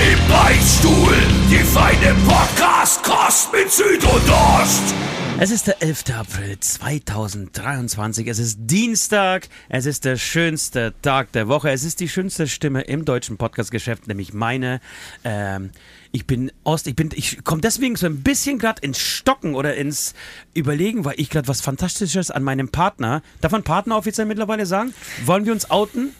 Im Beichtstuhl, die feine Podcast-Kost mit Süd und Ost. Es ist der 11. April 2023. Es ist Dienstag. Es ist der schönste Tag der Woche. Es ist die schönste Stimme im deutschen Podcast-Geschäft, nämlich meine. Ähm, ich bin Ost. Ich. Ich komme deswegen so ein bisschen gerade ins Stocken oder ins Überlegen, weil ich gerade was Fantastisches an meinem Partner. Darf man Partner offiziell mittlerweile sagen? Wollen wir uns outen?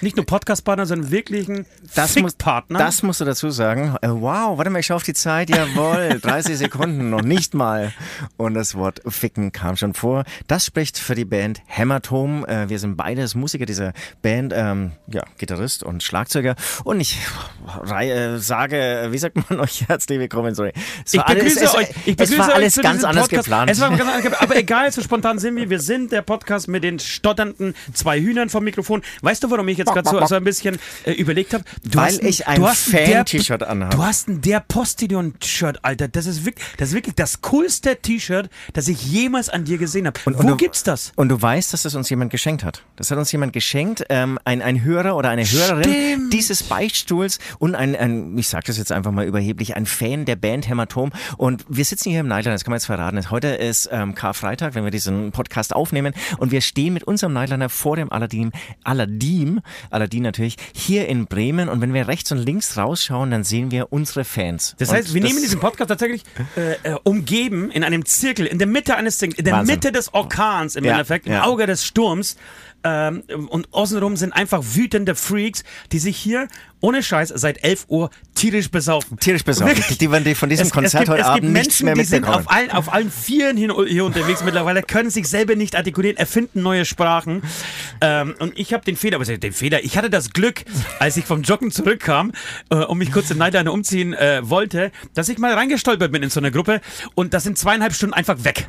Nicht nur Podcast-Partner, sondern wirklichen Das, muss, Partner. das musst du dazu sagen. Äh, wow, warte mal, ich schaue auf die Zeit. Jawohl, 30 Sekunden, noch nicht mal. Und das Wort Ficken kam schon vor. Das spricht für die Band Hämatom. Äh, wir sind beides Musiker dieser Band, ähm, ja, Gitarrist und Schlagzeuger. Und ich äh, sage, wie sagt man euch herzlich willkommen? Sorry. Es Ich war alles, begrüße es, euch. Ich es begrüße war euch alles ganz anders Podcast. geplant. Es war ganz anders geplant. Aber egal, so spontan sind wir. Wir sind der Podcast mit den stotternden zwei Hühnern vom Mikrofon. Weißt du, warum ich jetzt gerade so, so ein bisschen äh, überlegt habe? Weil ich ein ein Fan-T-Shirt anhabe. Du hast ein der Postillon-Shirt, Alter. Das ist, wirklich, das ist wirklich das coolste T-Shirt, das ich jemals an dir gesehen habe. Und- Wo du- gibt's das? Und du weißt, dass das uns jemand geschenkt hat. Das hat uns jemand geschenkt, ähm, ein, ein Hörer oder eine Hörerin Stimmt. dieses Beichtstuhls und ein, ein ich sage das jetzt einfach mal überheblich, ein Fan der Band Hämatom. Und wir sitzen hier im Nightline, das kann man jetzt verraten. Heute ist ähm, Karfreitag, wenn wir diesen Podcast aufnehmen. Und wir stehen mit unserem Nightliner vor dem Aladdin, Aladdin, Aladdin natürlich, hier in Bremen. Und wenn wir rechts und links rausschauen, dann sehen wir unsere Fans. Das Und heißt, wir das- nehmen diesen Podcast tatsächlich äh, äh, umgeben in einem Zirkel, in der Mitte eines Zirkels, in der Wahnsinn. Mitte des Orkans im Ja, Endeffekt, im ja. Auge des Sturms. Ähm, und außenrum sind einfach wütende Freaks, die sich hier ohne Scheiß seit 11 Uhr tierisch besaufen. Tierisch besorgt. Wirklich. Die werden die von diesem Es- Konzert es gibt, heute es Abend gibt nichts Menschen, mehr die sind auf allen, auf allen Vieren hier, hier unterwegs mittlerweile, können sich selber nicht artikulieren, erfinden neue Sprachen. Ähm, und ich habe den Fehler, aber den Fehler, ich hatte das Glück, als ich vom Joggen zurückkam äh, und mich kurz in Nightliner umziehen äh, wollte, dass ich mal reingestolpert bin in so eine Gruppe und das sind zweieinhalb Stunden einfach weg.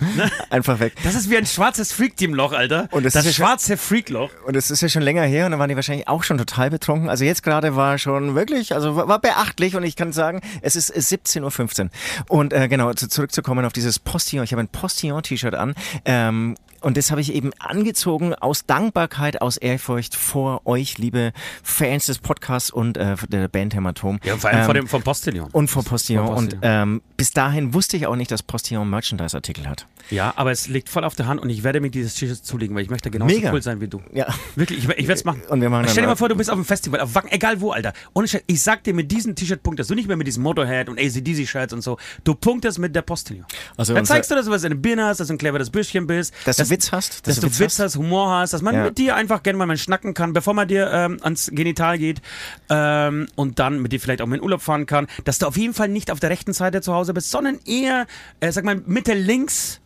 Einfach weg. Das ist wie ein schwarzes Freak-Team-Loch, Alter. Und das das ist ja- schwarze Freak-Loch. Und es ist ja schon länger her und dann waren die wahrscheinlich auch schon total betrunken. Also jetzt gerade war schon wirklich, also war, beachtlich und ich kann sagen, es ist 17.15 Uhr. Und äh, genau, zu, zurückzukommen auf dieses Postillon. Ich habe ein Postillon-T-Shirt an. Ähm, und das habe ich eben angezogen aus Dankbarkeit, aus Ehrfurcht vor euch, liebe Fans des Podcasts und äh, der Band Hämatom. Ja, vor allem vor Ähm, dem, vom Postillon. und vor Postillon. Vor Und Postillon. ähm, bis dahin wusste ich auch nicht, dass Postillon Merchandise-Artikel hat. Ja, aber es liegt voll auf der Hand und ich werde mir dieses T-Shirt zulegen, weil ich möchte genauso Mega. cool sein wie du. Ja. Wirklich, ich, ich werde es machen. Und wir machen Stell dir mal vor, du bist auf einem Festival, auf Wacken, egal wo, Alter. Ohne Scheiß, ich sag dir, mit diesem T-Shirt punktest du nicht mehr mit diesem Motorhead und ACDC-Shirts und so. Du punktest mit der Postillon. Also Dann zeigst du, dass du was in der Birne hast, dass du ein cleveres Bürschchen bist. Dass du Witz hast, Dass, du Witz hast. Humor hast, dass man Ja. mit dir einfach gerne mal schnacken kann, bevor man dir ähm, ans Genital geht ähm, und dann mit dir vielleicht auch mal in Urlaub fahren kann. Dass du auf jeden Fall nicht auf der rechten Seite zu Hause bist, sondern eher, äh, sag mal, Mitte links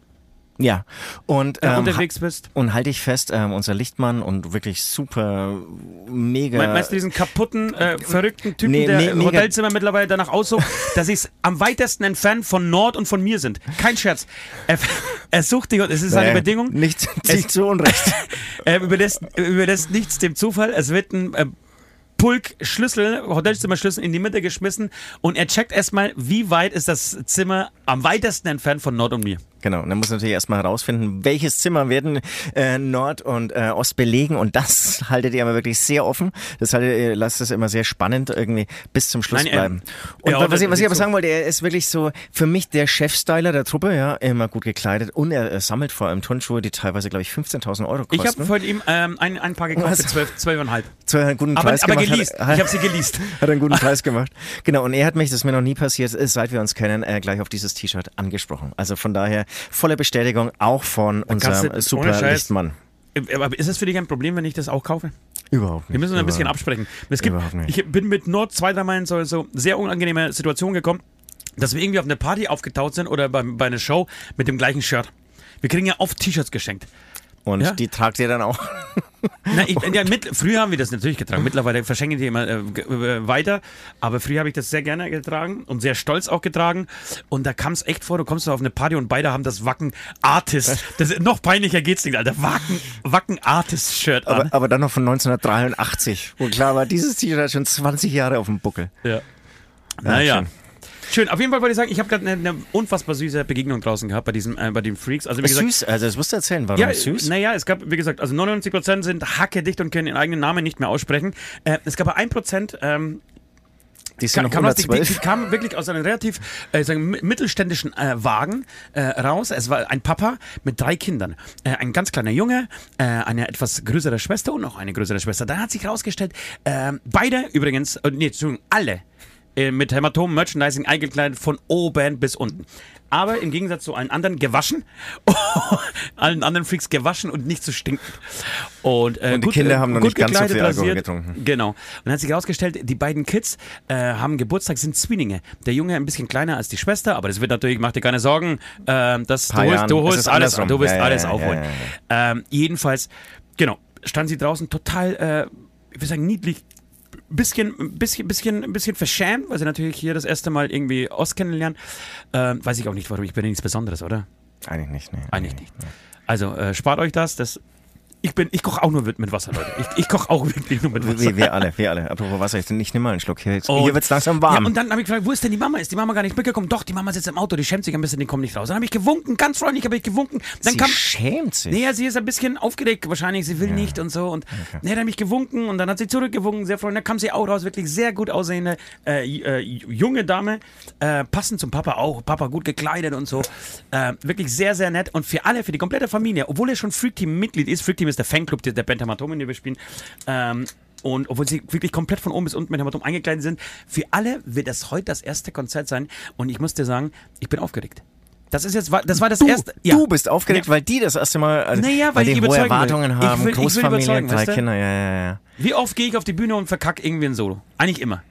Ja. Und äh, ähm, unterwegs bist. Und halte ich fest, ähm, unser Lichtmann und wirklich super, mega. Me- Meinst du diesen kaputten, äh, verrückten Typen, Nee, der me- im Hotelzimmer mittlerweile danach aussucht, dass sie es am weitesten entfernt von Nord und von mir sind? Kein Scherz. Er, er sucht dich, und es ist seine Naja, Bedingung. Nicht, Es- nicht zu Unrecht. Er überlässt, überlässt nichts dem Zufall. Es wird ein äh, Pulk Schlüssel, Hotelzimmerschlüssel in die Mitte geschmissen und er checkt erstmal, wie weit ist das Zimmer am weitesten entfernt von Nord und mir. Genau, und dann muss natürlich erstmal herausfinden, welches Zimmer werden äh, Nord und äh, Ost belegen und das haltet ihr aber wirklich sehr offen. Das haltet ihr, lasst es immer sehr spannend irgendwie bis zum Schluss Nein, er- bleiben. Und ja, was, ich, was ich aber sagen wollte, er ist wirklich so für mich der Chefstyler der Truppe, ja, immer gut gekleidet und er, äh, sammelt vor allem Turnschuhe, die teilweise, glaube ich, 15.000 Euro kosten. Ich habe von ihm ähm, ein, ein paar gekauft für Was? 12, 12,5. Zu einem guten Aber, Preis aber gemacht. geleast. Hat, Ich habe sie geleast. Hat einen guten Preis gemacht. Genau, und er hat mich, das ist mir noch nie passiert, ist, seit wir uns kennen, äh, gleich auf dieses T-Shirt angesprochen. Also von daher volle Bestätigung auch von unserem super. Lichtmann. Äh, Aber ist es für dich ein Problem, wenn ich das auch kaufe? Überhaupt nicht. Wir müssen ein bisschen absprechen. Es gibt, ich bin mit Nord zwei, dreimal in so, so sehr unangenehme Situationen gekommen, dass wir irgendwie auf eine Party aufgetaucht sind oder bei, bei einer Show mit dem gleichen Shirt. Wir kriegen ja oft T-Shirts geschenkt. Und Ja. die tragt ihr dann auch. Na, ich, ja, mit, früher haben wir das natürlich getragen. Mittlerweile verschenken die immer äh, äh, weiter. Aber früher habe ich das sehr gerne getragen und sehr stolz auch getragen. Und da kam es echt vor, du kommst auf eine Party und beide haben das Wacken Artist. Das noch peinlicher geht's nicht, Alter. Wacken, Wacken Artist Shirt an. Aber, aber dann noch von 1983, wo klar war, dieses T-Shirt hat schon 20 Jahre auf dem Buckel. Ja. Naja. schön. Schön. Auf jeden Fall wollte ich sagen, ich habe gerade eine, eine unfassbar süße Begegnung draußen gehabt bei diesem, äh, bei den Freaks. Also wie gesagt, Süß, also das musst du erzählen, warum ja, süß? naja, es gab, wie gesagt, also 99% sind hackedicht und können ihren eigenen Namen nicht mehr aussprechen. Äh, es gab aber 1%, ähm, Die Kam, noch kam aus, die, die, die 112. kamen wirklich aus einem relativ äh, sagen, mi- mittelständischen äh, Wagen äh, raus. Es war ein Papa mit drei Kindern. Äh, ein ganz kleiner Junge, äh, eine etwas größere Schwester und noch eine größere Schwester. Dann hat sich herausgestellt, äh, beide übrigens, äh, nee, Entschuldigung, alle mit Hämatom Merchandising eingekleidet von oben bis unten. Aber im Gegensatz zu allen anderen gewaschen, allen anderen Freaks gewaschen und nicht zu stinken. Und, äh, Und die Kinder haben noch gut nicht ganz so viel Alkohol rasiert. getrunken. Genau. Und dann hat sich herausgestellt, die beiden Kids äh, haben Geburtstag, sind Zwillinge. Der Junge ein bisschen kleiner als die Schwester, aber das wird natürlich, mach dir keine Sorgen, ähm, das, du holst, du holst es alles, andersrum. du wirst Ja, ja, alles ja, aufholen. ja, Ähm, jedenfalls, genau, stand sie draußen total, äh, ich würde sagen, niedlich, bisschen, bisschen, bisschen, bisschen verschämt, weil sie natürlich hier das erste Mal irgendwie Ost kennenlernen. Ähm, weiß ich auch nicht, warum. Ich bin ja nichts Besonderes, oder? Eigentlich nicht, nee. Eigentlich nicht. Also äh, spart euch das. das ich bin, ich koche auch nur mit, Wasser, Leute. Ich, ich koche auch wirklich nur mit Wasser. Wir, wir alle, wir alle. Apropos Wasser, ich, ich nehme mal einen Schluck. Hier, jetzt- Und- hier wird's langsam warm. Ja, und dann habe ich gefragt, wo ist denn die Mama? Ist die Mama gar nicht mitgekommen? Doch, die Mama sitzt im Auto, die schämt sich ein bisschen, die kommt nicht raus. Dann habe ich gewunken, ganz freundlich habe ich gewunken. Dann Sie kam, schämt sich. Naja, sie ist ein bisschen aufgeregt, wahrscheinlich, sie will nicht und so. Und nee, dann habe ich gewunken und dann hat sie zurückgewunken, sehr freundlich. Dann kam sie auch raus, wirklich sehr gut aussehende äh, äh, junge Dame, äh, passend zum Papa auch, Papa gut gekleidet und so. Äh, wirklich sehr, sehr nett. Und für alle, für die komplette Familie, obwohl er schon Freak-Team-Mitglied ist, Freak-Team ist der Fanclub der, der Band Hämatom, in dem wir spielen, ähm, und obwohl sie wirklich komplett von oben bis unten mit Hämatom eingekleidet sind, für alle wird das heute das erste Konzert sein. Und ich muss dir sagen, ich bin aufgeregt. Das ist jetzt, das war das Du, erste. du bist aufgeregt, weil die das erste Mal, also, Naja, weil die ich hohe will. Erwartungen Ich haben, will- ich will Großfamilie, überzeugen, drei weißt du? Kinder, ja, ja, ja. Wie oft gehe ich auf die Bühne und verkacke irgendwie ein Solo? Eigentlich immer.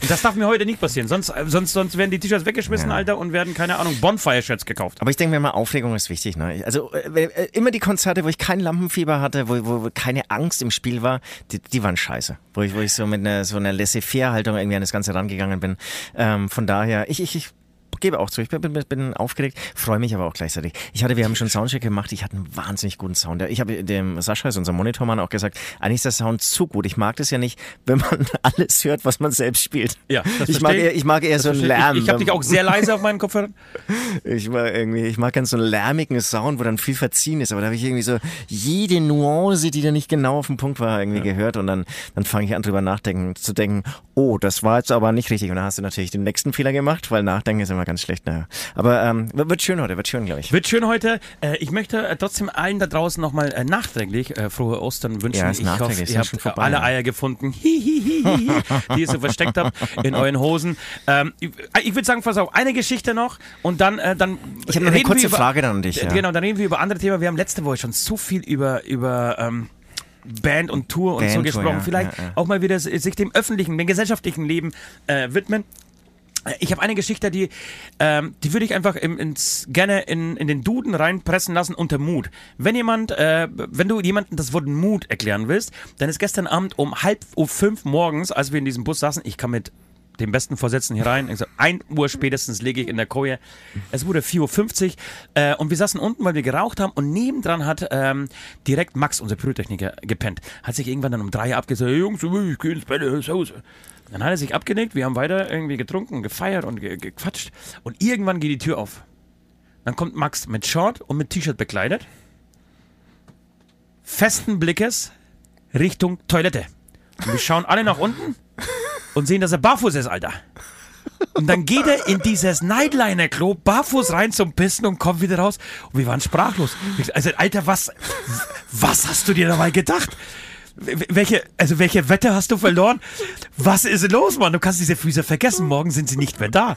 Und das darf mir heute nicht passieren. Sonst, äh, sonst, sonst werden die T-Shirts weggeschmissen, Alter, und werden, keine Ahnung, Bonfire-Shirts gekauft. Aber ich denke mir mal, Aufregung ist wichtig. Ne? Also äh, äh, immer die Konzerte, wo ich kein Lampenfieber hatte, wo, wo keine Angst im Spiel war, die, die waren scheiße. Wo ich, wo ich so mit einer, so einer Laissez-faire-Haltung irgendwie an das Ganze rangegangen bin. Ähm, von daher, ich, ich, ich gebe auch zu, ich bin, bin, bin aufgeregt, freue mich aber auch gleichzeitig. Ich hatte, wir haben schon Soundcheck gemacht, ich hatte einen wahnsinnig guten Sound. Ich habe dem Sascha, ist unser Monitormann, auch gesagt, eigentlich ist der Sound zu gut. Ich mag das ja nicht, wenn man alles hört, was man selbst spielt. Ja, das ich mag, eher, ich mag eher so einen Lärm. Ich, ich habe dich auch sehr leise auf meinen Kopfhörern. Ich mag irgendwie, ich mag ganz so einen lärmigen Sound, wo dann viel verziehen ist, aber da habe ich irgendwie so jede Nuance, die da nicht genau auf den Punkt war, irgendwie gehört und dann, dann fange ich an drüber nachdenken, zu denken, oh, das war jetzt aber nicht richtig und dann hast du natürlich den nächsten Fehler gemacht, weil Nachdenken ist immer ganz schlecht, naja. Aber ähm, wird schön heute, wird schön, glaube ich. Wird schön heute. Äh, ich möchte äh, trotzdem allen da draußen nochmal äh, nachträglich äh, frohe Ostern wünschen. Ja, ist ich hoffe, ihr habt vorbei, alle ja. Eier gefunden, Hihihihi, die ihr so versteckt habt in euren Hosen. Ähm, ich ich würde sagen, pass auf, eine Geschichte noch und dann, äh, dann Ich habe noch eine kurze über- Frage dann an dich. Ja. Genau, dann reden wir über andere Themen. Wir haben letzte Woche schon so viel über, über ähm, Band und Tour und so Bandtour, gesprochen. ja, Vielleicht ja, ja. auch mal wieder sich dem öffentlichen, dem gesellschaftlichen Leben äh, widmen. Ich habe eine Geschichte, die, ähm, die würde ich einfach im, ins, gerne in, in den Duden reinpressen lassen unter Mut. Wenn jemand, äh, wenn du jemandem das Wort Mut erklären willst, dann ist gestern Abend um halb um fünf morgens, als wir in diesem Bus saßen, ich kam mit dem besten Vorsätzen hier rein. Ich so, ein Uhr spätestens lege ich in der Koje. Es wurde 4.50 Uhr äh, und wir saßen unten, weil wir geraucht haben und nebendran hat ähm, direkt Max, unser Pyrotechniker, gepennt. Hat sich irgendwann dann um drei Uhr abgesagt, hey, Jungs, ich geh ins Bett, ins Haus. Dann hat er sich abgenickt, wir haben weiter irgendwie getrunken, gefeiert und ge gequatscht und irgendwann geht die Tür auf. Dann kommt Max mit Short und mit T-Shirt bekleidet, festen Blickes Richtung Toilette. Und wir schauen alle nach unten und sehen, dass er barfuß ist, Alter. Und dann geht er in dieses Nightliner-Klo barfuß rein zum Pissen und kommt wieder raus. Und wir waren sprachlos. Also, Alter, was, was hast du dir dabei gedacht? Welche, also welche Wette hast du verloren? Was ist los, Mann? Du kannst diese Füße vergessen. Morgen sind sie nicht mehr da.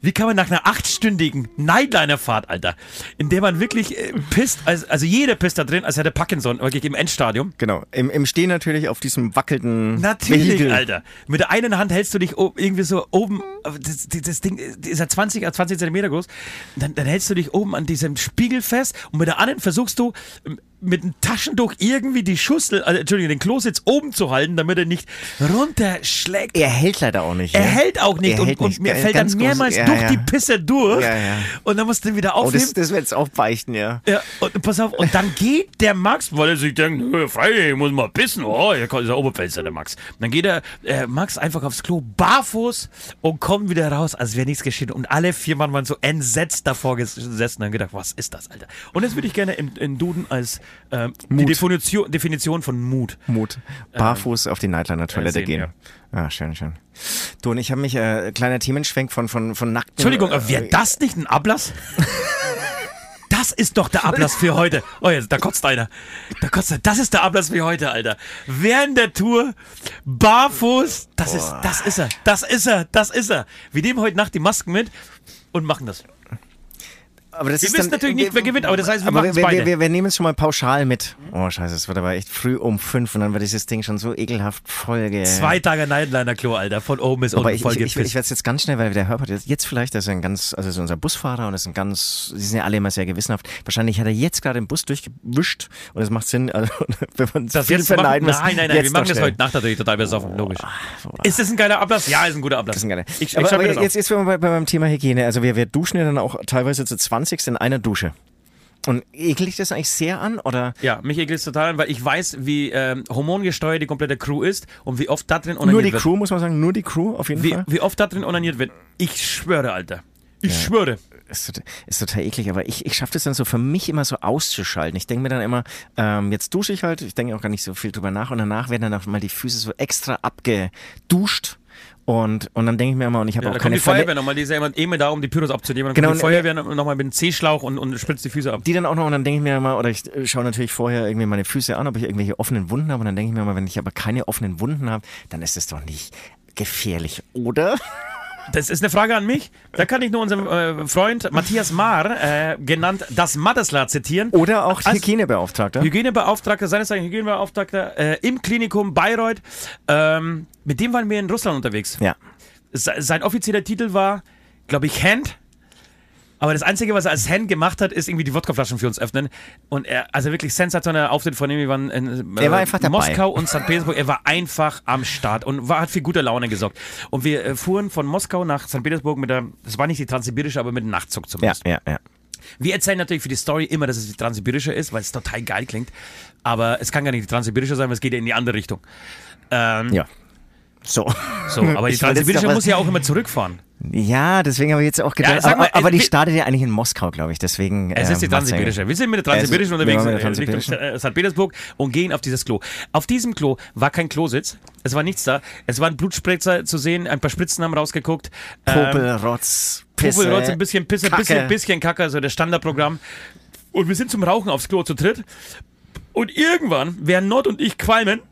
Wie kann man nach einer achtstündigen Nightliner-Fahrt, Alter, in der man wirklich äh, pisst, also, also jeder pisst da drin, als hätte Parkinson, wirklich im Endstadium. Genau, im, im Stehen natürlich auf diesem wackelnden Natürlich, Vehikel. Alter. Mit der einen Hand hältst du dich irgendwie so oben, das, das, das Ding ist ja 20, 20 Zentimeter groß, dann, dann hältst du dich oben an diesem Spiegel fest und mit der anderen versuchst du, ähm, mit dem Taschentuch irgendwie die Schüssel, also, Entschuldigung, den Klositz oben zu halten, damit er nicht runterschlägt. Er hält leider auch nicht. Er ne? hält auch nicht Er und, und mir fällt dann groß- mehrmals ja, durch ja. die Pisse durch Ja, ja. und dann musst du ihn wieder Oh, aufheben. das, das wird jetzt auch beichten, ja. Ja, und pass auf, und dann geht der Max, weil er sich denkt, "Nö, Freilich, ich muss mal pissen. Oh, hier kommt dieser Oberpfälzer, der Max. Dann geht der äh, Max einfach aufs Klo barfuß und kommt wieder raus, als wäre nichts geschehen. Und alle vier Mann waren so entsetzt davor gesessen und haben gedacht, was ist das, Alter? Und das würde ich gerne im, in Duden als ähm, die. Definition, Definition von Mut. Mut. Barfuß auf die Nightliner-Toilette gehen. Ah, schön, schön. Du, und ich habe mich, äh, kleiner Themenschwenk von, von, von nackten... Entschuldigung, äh, wäre das nicht ein Ablass? Das ist doch der Ablass für heute. Oh, jetzt, da kotzt einer. Da kotzt einer. Das ist der Ablass für heute, Alter. Während der Tour, barfuß, das ist, das ist er, das ist er, das ist er. Wir nehmen heute Nacht die Masken mit und machen das. Aber das Wir ist wissen dann, natürlich nicht, wer gewinnt, aber das heißt, wir machen es wir, beide. wir, wir, wir nehmen es schon mal pauschal mit. Oh, scheiße, es wird aber echt früh um fünf und dann wird dieses Ding schon so ekelhaft voll. Zwei Tage Nightliner-Klo, Alter, von oben bis Aber unten ich, voll ich, ich, ich werde es jetzt ganz schnell, weil der Herbert jetzt, jetzt vielleicht, das ist ein ganz, also so unser Busfahrer und das ist ein ganz, die sind ja alle immer sehr gewissenhaft. Wahrscheinlich hat er jetzt gerade den Bus durchgewischt und es macht Sinn, also, wenn man Das viel jetzt machen? verneiden muss. Nein, nein, nein, wir machen das heute Nacht natürlich total besoffen, logisch. Ist das ein geiler Ablass? Ja, ist ein guter Ablass. Das ist ein geiler. Ich, aber aber jetzt, jetzt sind wir bei, bei meinem Thema Hygiene. Also wir, wir duschen ja dann auch teilweise zu 20 in einer Dusche. Und ekelt dich das eigentlich sehr an? Oder Ja, mich ekelt es total an, weil ich weiß, wie ähm, hormongesteuert die komplette Crew ist und wie oft da drin onaniert nur die wird. Crew, muss man sagen, nur die Crew auf jeden Wie, Fall? wie oft da drin onaniert wird. Ich schwöre, Alter. Ich schwöre. Ist, tot- ist total eklig, aber ich, ich schaffe das dann so für mich immer so auszuschalten. Ich denke mir dann immer, ähm, jetzt dusche ich halt, ich denke auch gar nicht so viel drüber nach und danach werden dann auch mal die Füße so extra abgeduscht und, und dann denke ich mir immer, und ich habe Ja, auch da kommt keine die Feuerwehr nochmal, die ist ja immer, immer da, um die Pyros abzunehmen. Dann Genau, kommt die und- Feuerwehr nochmal mit dem C-Schlauch und, und spritzt die Füße ab. die dann auch noch und dann denke ich mir immer, oder ich äh, schaue natürlich vorher irgendwie meine Füße an, ob ich irgendwelche offenen Wunden habe und dann denke ich mir immer, wenn ich aber keine offenen Wunden habe, dann ist es doch nicht gefährlich, oder? Das ist eine Frage an mich. Da kann ich nur unseren äh, Freund Matthias Maar, äh, genannt das Mattesla, zitieren. Oder auch Hygienebeauftragter. Hygienebeauftragter, seines Zeichens Hygienebeauftragter äh, im Klinikum Bayreuth. Ähm, mit dem waren wir in Russland unterwegs. ja. Se- Sein offizieller Titel war, glaube ich, Hand. Aber das Einzige, was er als Hand gemacht hat, ist irgendwie die Wodkaflaschen für uns öffnen. Und er, also wirklich sensationeller Auftritt von ihm. Wir waren in äh, war. Moskau und St. Petersburg. Er war einfach am Start und war, hat für gute Laune gesorgt. Und wir äh, fuhren von Moskau nach St. Petersburg mit der, das war nicht die transsibirische, aber mit dem Nachtzug Ja, zumindest. ja, ja. Wir erzählen natürlich für die Story immer, dass es die transsibirische ist, weil es total geil klingt. Aber es kann gar nicht die transsibirische sein, weil es geht ja in die andere Richtung. Ähm, Ja. So. So, aber die transsibirische muss ja auch immer zurückfahren. Ja, deswegen habe ich jetzt auch gedacht. Ja, mal, aber, aber die äh, startet ja eigentlich in Moskau, glaube ich. Deswegen. Es ist die ähm, transsibirische. Wir sind mit der transsibirischen unterwegs der äh, transsibirischen. äh, St. Petersburg und gehen auf dieses Klo. Auf diesem Klo war kein Klositz. Es war nichts da. Es waren Blutspritzer zu sehen. Ein paar Spritzen haben rausgeguckt. Ähm, Popel, Rotz, Pisse. Popelrotz, ein bisschen Pisse, Kacke. bisschen, bisschen Kacke, also das Standardprogramm. Und wir sind zum Rauchen aufs Klo zu dritt. Und irgendwann, während Nord und ich qualmen,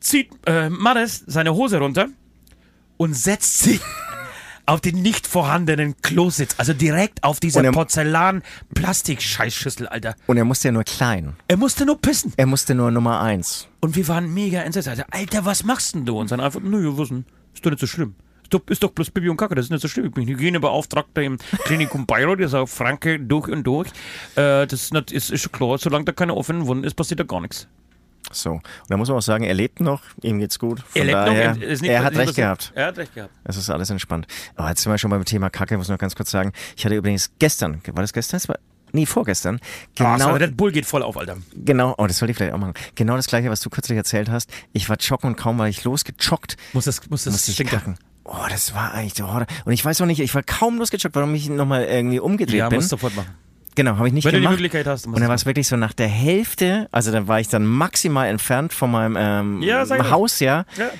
zieht äh, Maris seine Hose runter und setzt sie auf den nicht vorhandenen Klositz. Also direkt auf dieser er- Porzellan-Plastik-Scheißschüssel, Alter. Und er musste ja nur klein. Er musste nur pissen. Er musste nur Nummer eins. Und wir waren mega entsetzt. Alter, Alter was machst denn du? Und dann einfach, nö, was denn? Ist doch nicht so schlimm. Ist doch, ist doch bloß Bibi und Kacke, das ist nicht so schlimm. Ich bin Hygienebeauftragter im Klinikum Bayreuth, ihr sagt Franke durch und durch. Äh, das ist, nicht, ist, ist schon klar, solange da keine offenen Wunden ist, passiert da gar nichts. So. Und da muss man auch sagen, er lebt noch, ihm geht's gut. Von Er lebt noch, daher, er ist nicht- er hat recht gehabt. Er hat recht gehabt. Es ist alles entspannt. Aber jetzt sind wir schon beim Thema Kacke, muss ich noch ganz kurz sagen. Ich hatte übrigens gestern, war das gestern? Das war, nee, vorgestern. Genau. Genau, Red Bull geht voll auf, Alter. genau, oh, das sollte ich vielleicht auch machen. Genau das gleiche, was du kürzlich erzählt hast. Ich war joggen und kaum war ich losgejoggt, Muss das, muss das musste ich kacken. Oh, das war eigentlich der Horror. Und ich weiß auch nicht, ich war kaum losgejoggt, warum ich nochmal irgendwie umgedreht Ja, bin. musst du sofort machen. Genau, habe ich nicht Wenn du die gemacht. Möglichkeit hast, und dann war es wirklich so nach der Hälfte, also dann war ich dann maximal entfernt von meinem ähm, Ja. Haus, ja. Ja.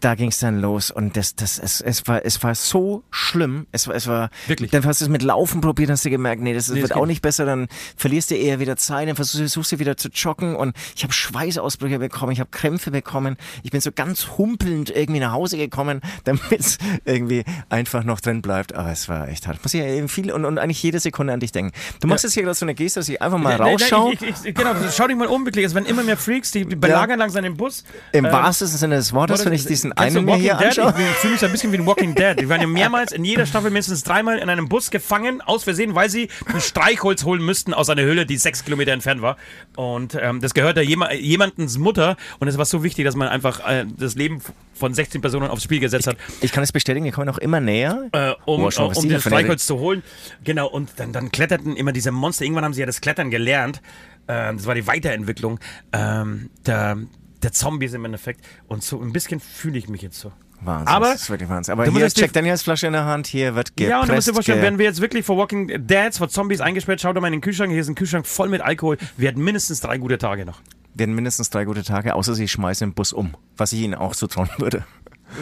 Da ging es dann los und das, das, es, es war, es war so schlimm. Es war, es war Wirklich? Dann hast du es mit Laufen probiert, hast du gemerkt, nee, das Nee, wird das auch nicht besser. Dann verlierst du eher wieder Zeit, dann versuchst, versuchst du wieder zu joggen und ich habe Schweißausbrüche bekommen, ich habe Krämpfe bekommen. Ich bin so ganz humpelnd irgendwie nach Hause gekommen, damit es irgendwie einfach noch drin bleibt. Aber es war echt hart. Muss ich ja eben viel und, und eigentlich jede Sekunde an dich denken. Du machst jetzt hier gerade so eine Geste, dass ich einfach mal nee, rausschaue. Ich, ich, ich, genau, schau dich mal um, wirklich. Es werden immer mehr Freaks, die belagern langsam den Bus. Im Ähm, wahrsten Sinne des Wortes, Wortes- wenn ich diesen kennst einen mir hier Dead? anschaue. Ich fühle mich ein bisschen wie ein Walking Dead. Die waren ja mehrmals in jeder Staffel mindestens dreimal in einem Bus gefangen, aus Versehen, weil sie ein Streichholz holen müssten aus einer Höhle, die sechs Kilometer entfernt war. Und ähm, das gehörte jema jemandens Mutter. Und es war so wichtig, dass man einfach äh, das Leben von 16 Personen aufs Spiel gesetzt hat. Ich kann es bestätigen, die kommen auch immer näher. äh, um, Boah, schon, äh, um die da dieses Streichholz zu holen. Genau, und dann, dann kletterten immer diese Monster. Irgendwann haben sie ja das Klettern gelernt. Ähm, das war die Weiterentwicklung ähm, der, der Zombies im Endeffekt. Und so ein bisschen fühle ich mich jetzt so. Wahnsinn, Aber das ist wirklich Wahnsinn. Aber du hier ist Jack Daniels Flasche in der Hand, hier wird gepresst. ja, und du musst dir vorstellen, werden wir jetzt wirklich vor Walking Deads, vor Zombies eingesperrt, schau doch mal in den Kühlschrank, hier ist ein Kühlschrank voll mit Alkohol. Wir hatten mindestens drei gute Tage noch. werden mindestens drei gute Tage, außer sie schmeißen den Bus um, was ich ihnen auch zutrauen würde.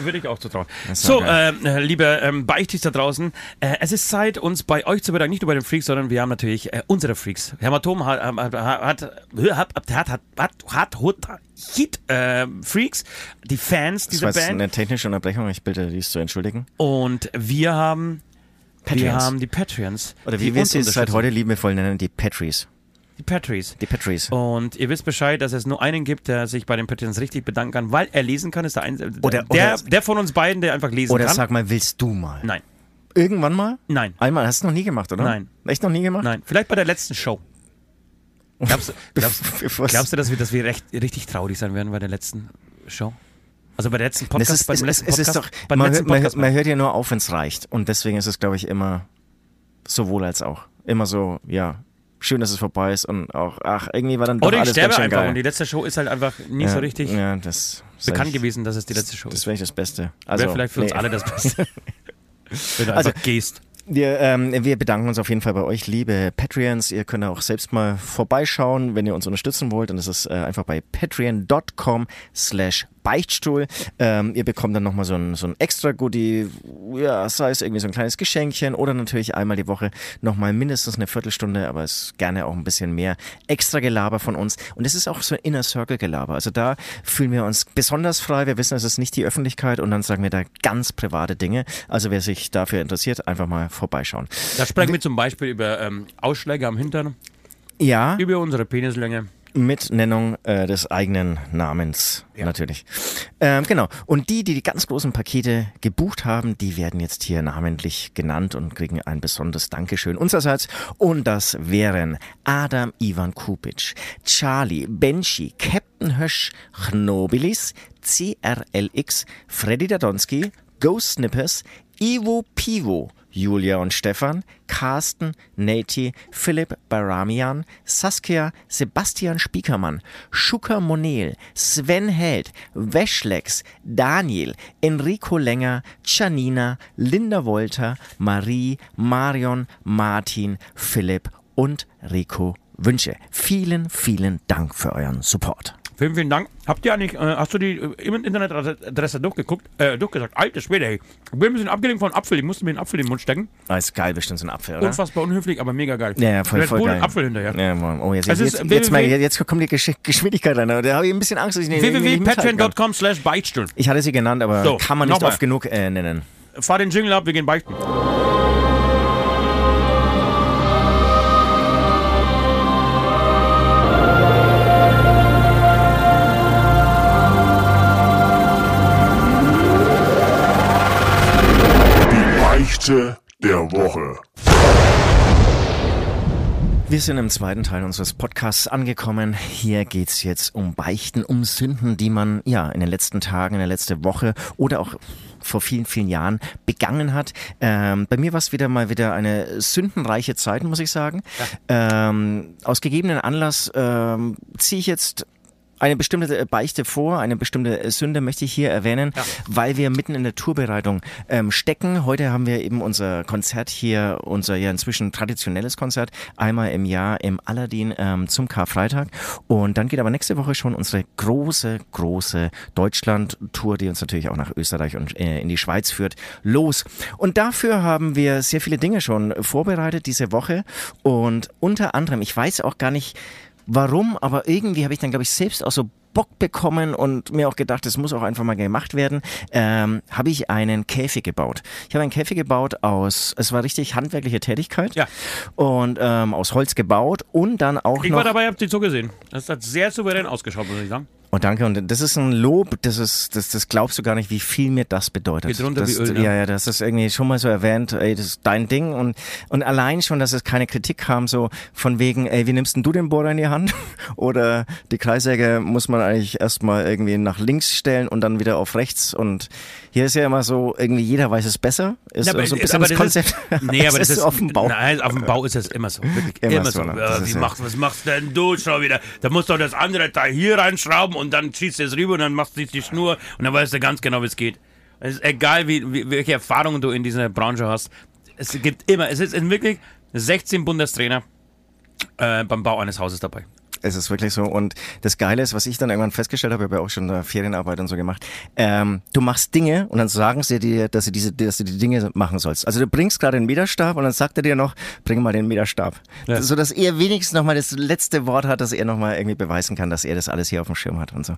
Würde ich auch zutrauen. So, äh, liebe ähm, Beichtis da draußen, äh, es ist Zeit, uns bei euch zu bedanken. Nicht nur bei den Freaks, sondern wir haben natürlich äh, unsere Freaks. Hämatom hat, hat, hat, hat, hat, hat, hat hat, hat, hat Hit äh, Freaks, die Fans dieser das war jetzt Band. eine technische Unterbrechung, ich bitte dies zu entschuldigen. Und wir haben, Patreons. wir haben die Patreons. Oder wie wir sie seit heute liebevoll nennen, die Patries. Die Patries. Die Patries. Und ihr wisst Bescheid, dass es nur einen gibt, der sich bei den Patreons richtig bedanken kann, weil er lesen kann. Ist der, ein, Oder- der, oder- der von uns beiden, der einfach lesen Oder kann. sag mal, willst du mal? Nein, Irgendwann mal? nein. Einmal, hast du noch nie gemacht, oder? Nein. Echt noch nie gemacht? Nein, vielleicht bei der letzten Show. Glaubst, du- glaubst, glaubst du, dass wir, dass wir recht, richtig traurig sein werden bei der letzten Show? Also bei der letzten Podcast? ist, beim es, es, letzten es ist Podcast? doch, man, hört, Podcast man hört ja nur auf, wenn es reicht. Und deswegen ist es, glaube ich, immer sowohl als auch. Immer so, ja, schön, dass es vorbei ist und auch, ach, irgendwie war dann doch Oder ich alles sterbe ganz schön einfach geil. und die letzte Show ist halt einfach nicht ja, so richtig ja, das bekannt ich, gewesen, dass es die letzte Show Das ist. wäre das Beste. Also, Wäre vielleicht für uns nee. alle das Beste. Wenn du Also- einfach gehst. Wir, ähm, wir bedanken uns auf jeden Fall bei euch, liebe Patreons. Ihr könnt auch selbst mal vorbeischauen, wenn ihr uns unterstützen wollt. Und das ist äh, einfach bei patreon.com slash Beichtstuhl. Ähm, ihr bekommt dann nochmal so ein, so ein extra Goodie, ja, sei es irgendwie so ein kleines Geschenkchen oder natürlich einmal die Woche nochmal mindestens eine Viertelstunde, aber es ist gerne auch ein bisschen mehr extra Gelaber von uns. Und es ist auch so ein Inner Circle Gelaber. Also da fühlen wir uns besonders frei. Wir wissen, es ist nicht die Öffentlichkeit und dann sagen wir da ganz private Dinge. Also wer sich dafür interessiert, einfach mal vorbeischauen. Da sprechen wir zum Beispiel über ähm, Ausschläge am Hintern, Ja, über unsere Penislänge. Mit Nennung äh, des eigenen Namens Ja. natürlich. Ähm, genau. Und die, die die ganz großen Pakete gebucht haben, die werden jetzt hier namentlich genannt und kriegen ein besonderes Dankeschön unsererseits. Und das wären Adam Ivan Kupic, Charlie, Benchi, Captain Hösch, Chnobilis, CRLX, Freddy Dadonski, Ghost Snippers, Ivo Pivo, Julia und Stefan, Carsten, Nati, Philipp Baramian, Saskia, Sebastian Spiekermann, Schucker Monel, Sven Held, Weschlex, Daniel, Enrico Länger, Janina, Linda Wolter, Marie, Marion, Martin, Philipp und Rico Wünsche. Vielen, vielen Dank für euren Support. Vielen, vielen Dank. Habt ihr eigentlich, äh, hast du die äh, Internetadresse durchgeguckt, äh, durchgesagt? Alter Schwede, ey. Ich bin ein bisschen abgelenkt von Apfel. Ich musste mir einen Apfel in den Mund stecken. Ah, ist geil, bestimmt so ein Apfel, oder? Unfassbar unhöflich, aber mega geil. Ja, ja, voll, voll geil. Apfel hinterher. Ja, Mann. oh, jetzt, jetzt, jetzt, jetzt, mal, jetzt kommt die Gesch Geschwindigkeit rein. Da habe ich ein bisschen Angst, dass ich nicht www.patreon.com slash Beichtstuhl. Ich hatte sie genannt, aber So, kann man nicht oft genug äh, nennen. Fahr den Jingle ab, wir gehen beichten. Beichte der Woche. Wir sind im zweiten Teil unseres Podcasts angekommen. Hier geht's jetzt um Beichten, um Sünden, die man ja in den letzten Tagen, in der letzten Woche oder auch vor vielen, vielen Jahren begangen hat. Ähm, bei mir war es wieder mal wieder eine sündenreiche Zeit, muss ich sagen. Ähm, aus gegebenen Anlass ähm, ziehe ich jetzt eine bestimmte Beichte vor, eine bestimmte Sünde möchte ich hier erwähnen, weil wir mitten in der Tourbereitung ähm, stecken. Heute haben wir eben unser Konzert hier, unser ja inzwischen traditionelles Konzert, einmal im Jahr im Aladdin ähm, zum Karfreitag. Und dann geht aber nächste Woche schon unsere große, große Deutschland-Tour, die uns natürlich auch nach Österreich und äh, in die Schweiz führt, los. Und dafür haben wir sehr viele Dinge schon vorbereitet diese Woche. Und unter anderem, ich weiß auch gar nicht, warum, aber irgendwie habe ich dann, glaube ich, selbst auch so Bock bekommen und mir auch gedacht, es muss auch einfach mal gemacht werden, ähm, habe ich einen Käfig gebaut. Ich habe einen Käfig gebaut aus, es war richtig handwerkliche Tätigkeit Ja. und ähm, aus Holz gebaut und dann auch Ich noch war dabei, hab die so gesehen. Das hat sehr souverän ausgeschaut, muss ich sagen. Oh, danke. Und das ist ein Lob, das ist, das, das glaubst du gar nicht, wie viel mir das bedeutet. Geht runter das, wie Öl, ne? Ja, ja, das ist irgendwie schon mal so erwähnt, ey, das ist dein Ding. Und, und allein schon, dass es keine Kritik kam, so von wegen, ey, wie nimmst denn du den Bohrer in die Hand? Oder die Kreissäge muss man eigentlich erstmal irgendwie nach links stellen und dann wieder auf rechts. Und hier ist ja immer so, irgendwie jeder weiß es besser. Ist Ja, aber- so ein bisschen aber das das ist- Konzept. Nee, aber Es das ist auf dem Bau. Nein, auf dem Bau ist das immer so. Wirklich Immer immer, so, so. ne? Ist wie machst, was machst denn du schon wieder? Da musst du das andere Teil hier reinschrauben und dann ziehst du es rüber und dann machst du die Schnur und dann weißt du ganz genau, wie es geht. Es ist egal, wie, wie, welche Erfahrungen du in dieser Branche hast. Es gibt immer, es ist wirklich 16 Bundestrainer äh, beim Bau eines Hauses dabei. Es ist wirklich so. Und das Geile ist, was ich dann irgendwann festgestellt habe, ich habe ja auch schon äh, Ferienarbeit und so gemacht, ähm, du machst Dinge und dann sagen sie dir, dass, sie diese, dass du die Dinge machen sollst. Also du bringst gerade den Meterstab und dann sagt er dir noch, bring mal den Meterstab. Ja. So dass er wenigstens nochmal das letzte Wort hat, dass er nochmal irgendwie beweisen kann, dass er das alles hier auf dem Schirm hat und so.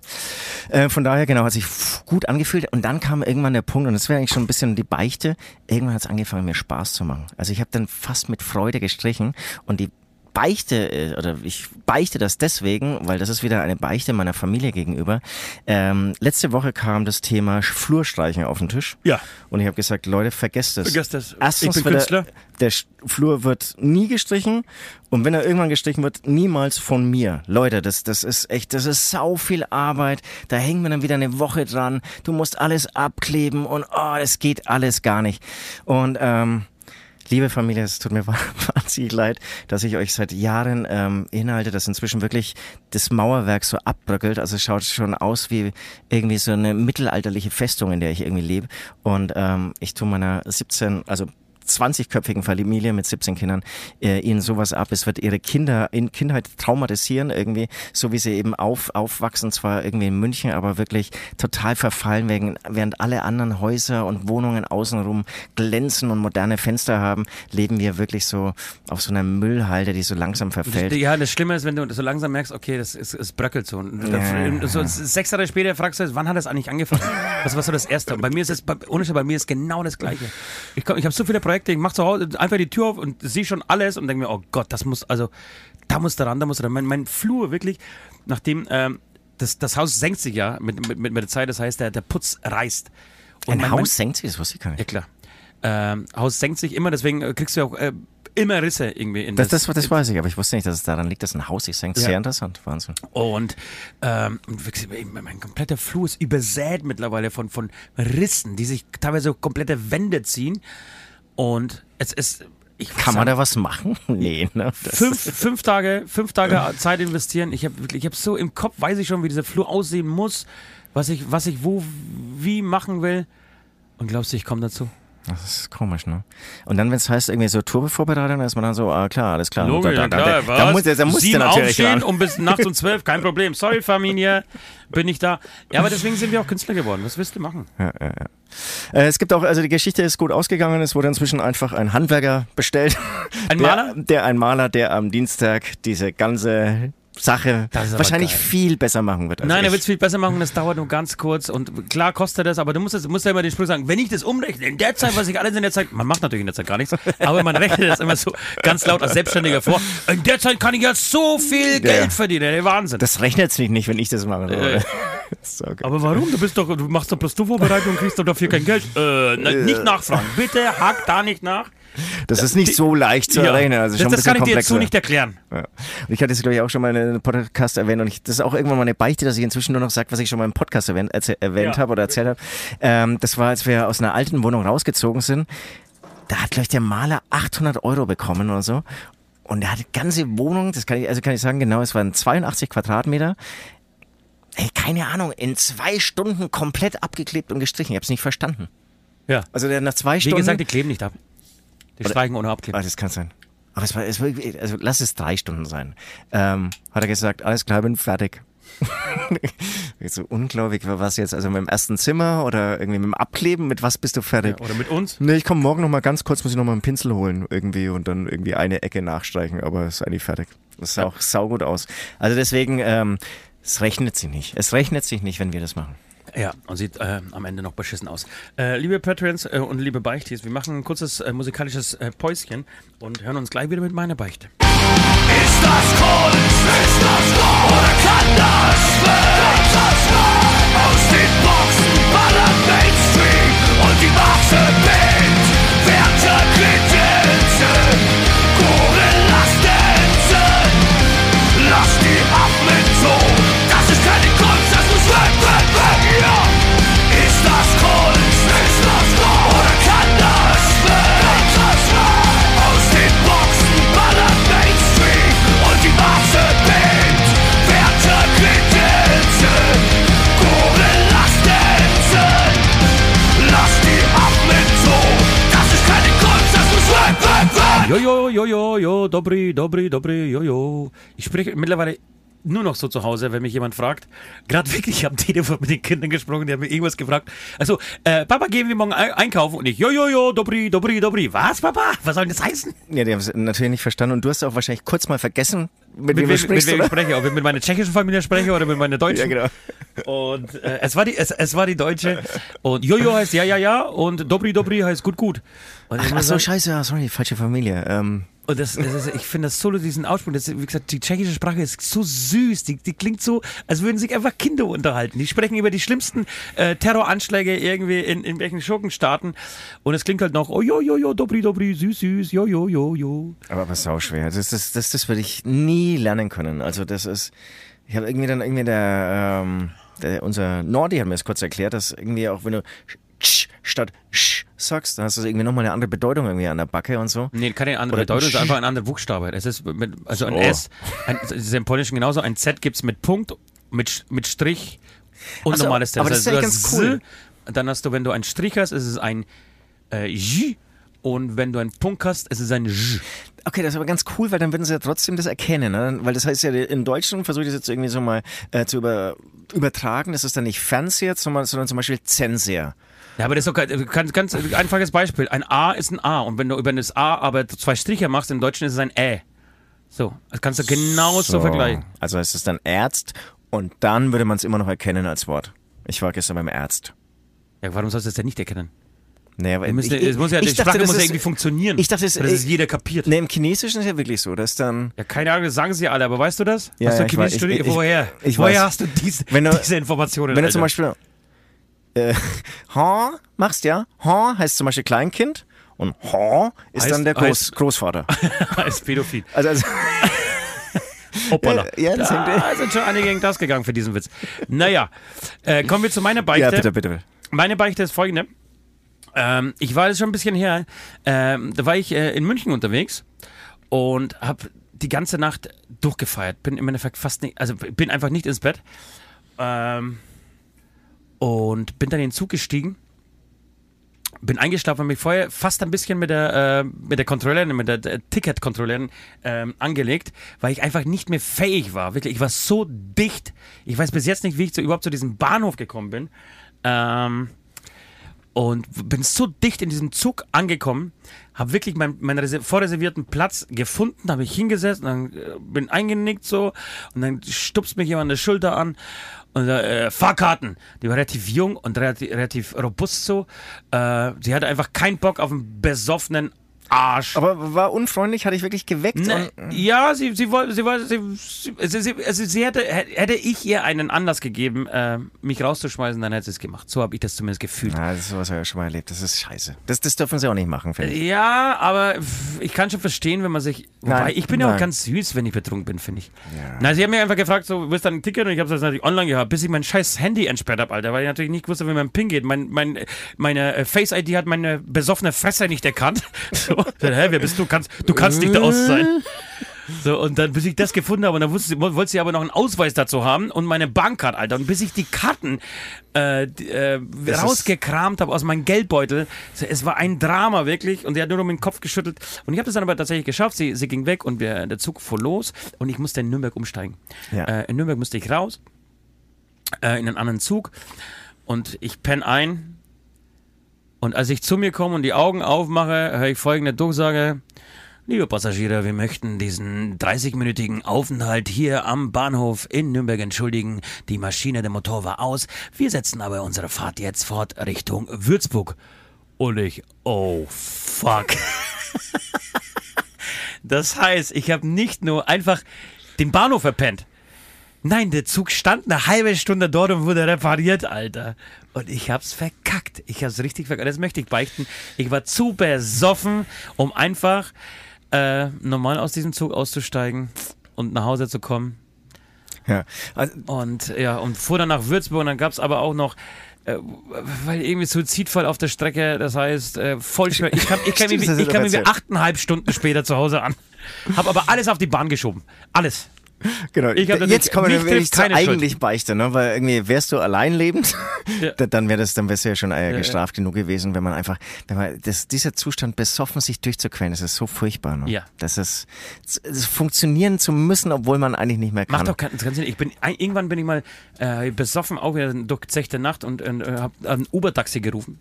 Äh, von daher, genau, hat sich gut angefühlt. Und dann kam irgendwann der Punkt, und das wäre eigentlich schon ein bisschen die Beichte, irgendwann hat es angefangen, mir Spaß zu machen. Also ich habe dann fast mit Freude gestrichen und die beichte, äh, oder ich beichte das deswegen, weil das ist wieder eine Beichte meiner Familie gegenüber. Ähm, letzte Woche kam das Thema Flurstreichen auf den Tisch. Ja. Und ich habe gesagt, Leute, vergesst das. Vergesst das. Erstens, Ich bin Künstler. Der, der Flur wird nie gestrichen und wenn er irgendwann gestrichen wird, niemals von mir. Leute, das, das ist echt, das ist sau viel Arbeit. Da hängen wir dann wieder eine Woche dran. Du musst alles abkleben und oh, das geht alles gar nicht. Und ähm, Liebe Familie, es tut mir wahnsinnig leid, dass ich euch seit Jahren ähm, Inhalte, das inzwischen wirklich das Mauerwerk so abbröckelt. Also es schaut schon aus wie irgendwie so eine mittelalterliche Festung, in der ich irgendwie lebe. Und ähm, ich tue meiner 17, also 20-köpfigen Familie mit 17 Kindern äh, ihnen sowas ab. Es wird ihre Kinder in Kindheit traumatisieren irgendwie, so wie sie eben auf, aufwachsen, zwar irgendwie in München, aber wirklich total verfallen, wegen, während alle anderen Häuser und Wohnungen außenrum glänzen und moderne Fenster haben, leben wir wirklich so auf so einer Müllhalde, die so langsam verfällt. Ja, das Schlimme ist, wenn du so langsam merkst, okay, das ist, es bröckelt so. Und Ja, so sechs Jahre später fragst du, wann hat das eigentlich angefangen? Was war so das Erste? Und bei mir ist es, ohne bei mir ist genau das Gleiche. Ich, ich habe so viele Projekte, ich mache zu Hause einfach die Tür auf und sehe schon alles und denke mir, oh Gott, das muss, also, da muss da ran, da muss da ran. Mein, mein Flur wirklich, nachdem, ähm, das, das Haus senkt sich ja mit, mit, mit der Zeit, das heißt, der, der Putz reißt. Und Ein mein- Haus mein, senkt sich, das wusste ich gar Ja, nicht. klar. Ähm, Haus senkt sich immer, deswegen äh, kriegst du auch äh, immer Risse irgendwie in Das, das, das weiß ich, aber ich wusste nicht, dass es daran liegt, dass ein Haus sich senkt. Ja. Sehr interessant, Wahnsinn. Und ähm, mein kompletter Flur ist übersät mittlerweile von, von Rissen, die sich teilweise komplette Wände ziehen. Und es ist. Ich Kann man da was machen? Nee, ne? Fünf, fünf Tage, fünf Tage Zeit investieren. Ich habe wirklich, ich habe so im Kopf, weiß ich schon, wie dieser Flur aussehen muss, was ich, was ich wo, wie machen will. Und glaubst du, ich komme dazu? Das ist komisch, ne? Und dann, wenn es heißt, irgendwie so Turbevorbereitung, dann ist man dann so, ah klar, alles klar. Logisch, da, ja da, klar, da, da, muss, da muss Sieben der natürlich aufstehen und bis nachts um zwölf, kein Problem. Sorry, Familie, bin ich da. Ja, aber deswegen sind wir auch Künstler geworden. Was willst du machen? Äh, es gibt auch, also die Geschichte ist gut ausgegangen. Es wurde inzwischen einfach ein Handwerker bestellt. Ein der, Maler? Der, ein Maler, der am Dienstag diese ganze Sache wahrscheinlich geil. viel besser machen wird. Als Nein, er wird es viel besser machen, das dauert nur ganz kurz und klar kostet das, aber du musst, das, musst ja immer den Spruch sagen, wenn ich das umrechne, in der Zeit, was ich alles in der Zeit, man macht natürlich in der Zeit gar nichts, aber man rechnet das immer so ganz laut als Selbstständiger vor, in der Zeit kann ich ja so viel Geld ja. verdienen, der Wahnsinn. Das rechnet sich nicht, wenn ich das mache. Äh. so, aber warum? Du bist doch, du machst doch bloß du Vorbereitung und kriegst doch dafür kein Geld. Äh, na, nicht nachfragen. Bitte hack da nicht nach. Das ist nicht so leicht zu errechnen. Also das, das kann ich bisschen dir jetzt so komplexer. nicht erklären. Ja. Ich hatte es, glaube ich, auch schon mal in einem Podcast erwähnt und ich, das ist auch irgendwann mal eine Beichte, dass ich inzwischen nur noch sage, was ich schon mal im Podcast erwähnt, erwähnt Ja. habe oder erzählt habe. Ähm, das war, als wir aus einer alten Wohnung rausgezogen sind. Da hat, glaube ich, der Maler 800 Euro bekommen oder so. Und er hat die ganze Wohnung, das kann ich, also kann ich sagen, genau, es waren 82 Quadratmeter. Ey, keine Ahnung, in zwei Stunden komplett abgeklebt und gestrichen. Ich habe es nicht verstanden. Ja. Also der nach zwei Wie Stunden. gesagt, die kleben nicht ab. Die streichen ohne abkleben. Ah, das kann sein. Aber es war, es war also lass es drei Stunden sein. Ähm, hat er gesagt, alles klar, bin fertig. so unglaublich, was jetzt, also mit dem ersten Zimmer oder irgendwie mit dem Abkleben, mit was bist du fertig? Oder mit uns. Nee, ich komme morgen noch mal ganz kurz, muss ich noch mal einen Pinsel holen irgendwie und dann irgendwie eine Ecke nachstreichen, aber ist eigentlich fertig. Das sah auch saugut aus. Also deswegen, ähm, es rechnet sich nicht. Es rechnet sich nicht, wenn wir das machen. Ja, und sieht äh, am Ende noch beschissen aus. Äh, liebe Patreons äh, und liebe Beichtis, wir machen ein kurzes äh, musikalisches äh, Päuschen und hören uns gleich wieder mit meiner Beichte. Ist das Kunst? Ist das Gold? Oder kann das weg? Das weg? Aus den Boxen ballert Mainstream und die Masse mit Werte Jojo, jojo, jo, dobri, dobri, dobri, jojo. Ich spreche mittlerweile nur noch so zu Hause, wenn mich jemand fragt. Gerade wirklich, ich habe am Telefon mit den Kindern gesprochen, die haben mir irgendwas gefragt. Also, äh, Papa, gehen wir morgen ein einkaufen? Und ich, jojojo, dobri, dobri, dobri. Was, Papa? Was soll denn das heißen? Ja, die haben es natürlich nicht verstanden und du hast auch wahrscheinlich kurz mal vergessen, mit, Mit, wem sprichst, mit wem ich spreche, ob ich mit meiner tschechischen Familie spreche oder mit meiner deutschen. Ja, genau. Und äh, es, war die, es, es war die deutsche. Und Jojo heißt ja, ja, ja. Und Dobri, Dobri heißt gut, gut. Und, ich Ach muss so, sagen- scheiße, ja, sorry, falsche Familie. Ähm, und das, das ist, ich finde das so, diesen Ausspruch, das, wie gesagt, die tschechische Sprache ist so süß. Die, die klingt so, als würden sich einfach Kinder unterhalten. Die sprechen über die schlimmsten äh, Terroranschläge irgendwie in, in welchen Schurkenstaaten. Und es klingt halt noch, oh jo, jo, jo, Dobri, Dobri, süß, süß, jo, jo, jo, jo. aber aber sau schwer. Das, das, das, das würde ich nie lernen können. Also das ist, ich habe irgendwie dann irgendwie der, ähm, der, unser Nordi hat mir das kurz erklärt, dass irgendwie auch wenn du sch statt sch sagst, dann hast du irgendwie nochmal eine andere Bedeutung irgendwie an der Backe und so. Nee, keine andere Oder Bedeutung, es ist einfach ein anderer Buchstabe. Es ist mit, also ein So. S, ein, es ist im Polnischen genauso, ein Z gibt es mit Punkt, mit, mit Strich und Ach so, normales Z. aber das ist du eigentlich hast ganz cool. S, Dann hast du, wenn du einen Strich hast, ist es ein äh, J und wenn du einen Punkt hast, ist es ein J. Okay, das ist aber ganz cool, weil dann würden sie ja trotzdem das erkennen. Ne? Weil das heißt ja, in Deutschland versuche ich das jetzt irgendwie so mal äh, zu über, übertragen. Das ist dann nicht Fernseher, sondern, sondern zum Beispiel Zenseher. Ja, aber das ist doch kein- ganz, ganz einfaches Beispiel. Ein A ist ein A und wenn du über das A aber zwei Striche machst, im Deutschen ist es ein Ä. So, das kannst du genauso vergleichen. Also heißt es dann Ärzt und dann würde man es immer noch erkennen als Wort. Ich war gestern beim Ärzt. Ja, warum sollst du das denn nicht erkennen? Naja, weil musst, ich, es muss ja, die dachte, Sprache das muss ja ist- irgendwie funktionieren. Ich dachte, es- dass es ich- jeder kapiert. Nee, im Chinesischen ist ja wirklich so, dass dann. Ja, keine Ahnung, das sagen sie alle, aber weißt du das? Ja, hast ja, du ich Chinesisch ich- studiert? ich- Woher? ich Woher weiß. hast du diese, Wenn du- diese Informationen? Wenn du Alter? zum Beispiel äh, Ha machst, ja, Ha heißt zum Beispiel Kleinkind und Ha ist Heißt- dann der Groß, heißt- Großvater. als Pädophil. Also, also Hoppala. Ja, ja, das hängt- da sind schon einige gegen das gegangen für diesen Witz. Naja, äh, kommen wir zu meiner Beichte. ja, bitte, bitte. Meine Beichte ist folgende. Ähm, ich war jetzt schon ein bisschen her, ähm, da war ich äh, in München unterwegs und habe die ganze Nacht durchgefeiert. Bin im Endeffekt fast nicht, also bin einfach nicht ins Bett. Ähm, und bin dann in den Zug gestiegen. Bin eingeschlafen, habe mich vorher fast ein bisschen mit der, äh, mit der Kontrolleurin, mit der, der Ticket-Kontrolleurin ähm, angelegt, weil ich einfach nicht mehr fähig war. Wirklich, ich war so dicht. Ich weiß bis jetzt nicht, wie ich zu, überhaupt zu diesem Bahnhof gekommen bin. Ähm, und bin so dicht in diesem Zug angekommen, habe wirklich mein, meinen reser- vorreservierten Platz gefunden, habe ich hingesetzt, und dann äh, bin eingenickt so und dann stupst mich jemand an der Schulter an und äh, Fahrkarten. Die war relativ jung und relativ, relativ robust so. Äh, sie hatte einfach keinen Bock auf einen besoffenen Arsch. Aber war unfreundlich, hatte ich wirklich geweckt. Ne, und, ja, sie, sie wollte, sie wollte, sie, sie, sie, also sie hätte, hätte ich ihr einen Anlass gegeben, äh, mich rauszuschmeißen, dann hätte sie es gemacht. So habe ich das zumindest gefühlt. Na, das ist sowas habe ich schon mal erlebt. Das ist scheiße. Das, das dürfen sie auch nicht machen, finde ich. Ja, aber ich kann schon verstehen, wenn man sich. Wobei, Nein, ich bin ja auch nein. ganz süß, wenn ich betrunken bin, finde ich. Ja. Na, sie haben mir einfach gefragt, so, willst du ein Ticket? Und ich habe das natürlich online gehabt, bis ich mein scheiß Handy entsperrt habe, Alter, weil ich natürlich nicht wusste, wie mein PIN geht. Mein, mein, meine äh, Face-ID hat meine besoffene Fresse nicht erkannt. So, dann, hä, wer bist du? Kannst, du kannst nicht der Ost sein. So, und dann, bis ich das gefunden habe, und dann wusste wollte sie aber noch einen Ausweis dazu haben und meine Bankkarte, Alter. Und bis ich die Karten äh, die, äh, rausgekramt habe aus meinem Geldbeutel, so, es war ein Drama, wirklich. Und sie hat nur noch mit dem Kopf geschüttelt. Und ich habe das dann aber tatsächlich geschafft. Sie, sie ging weg und wir, der Zug fuhr los und ich musste in Nürnberg umsteigen. Ja. Äh, in Nürnberg musste ich raus, äh, in einen anderen Zug. Und ich penne ein. Und als ich zu mir komme und die Augen aufmache, höre ich folgende Durchsage. Liebe Passagiere, wir möchten diesen 30-minütigen Aufenthalt hier am Bahnhof in Nürnberg entschuldigen. Die Maschine, der Motor war aus. Wir setzen aber unsere Fahrt jetzt fort Richtung Würzburg. Und ich, oh fuck. das heißt, ich habe nicht nur einfach den Bahnhof verpennt. Nein, der Zug stand eine halbe Stunde dort und wurde repariert, Alter. Und ich hab's verkackt. Ich hab's richtig verkackt. Das möchte ich beichten. Ich war zu besoffen, um einfach äh, normal aus diesem Zug auszusteigen und nach Hause zu kommen. Ja. Also, Und ja, und fuhr dann nach Würzburg und dann gab's aber auch noch, äh, weil irgendwie Suizidfall auf der Strecke, das heißt, äh, voll schwer. Ich kam, ich kam, Stimmt, ich du kam irgendwie achteinhalb Stunden später zu Hause an. Hab aber alles auf die Bahn geschoben. Alles. Genau. Jetzt kommen wir trifft zur Schuld. eigentlich Beichte, ne? Weil irgendwie wärst du allein lebend, Ja. da- dann wäre das, dann wärst du ja schon äh, ja. gestraft genug gewesen, wenn man einfach, wenn man, das, dieser Zustand besoffen sich durchzuquälen, das ist so furchtbar, ne? Ja. Das ist, das funktionieren zu müssen, obwohl man eigentlich nicht mehr kann. Macht doch keinen Sinn. Ich bin, irgendwann bin ich mal äh, besoffen, auch wieder durch zechte Nacht und, und äh, habe ein Uber-Taxi gerufen.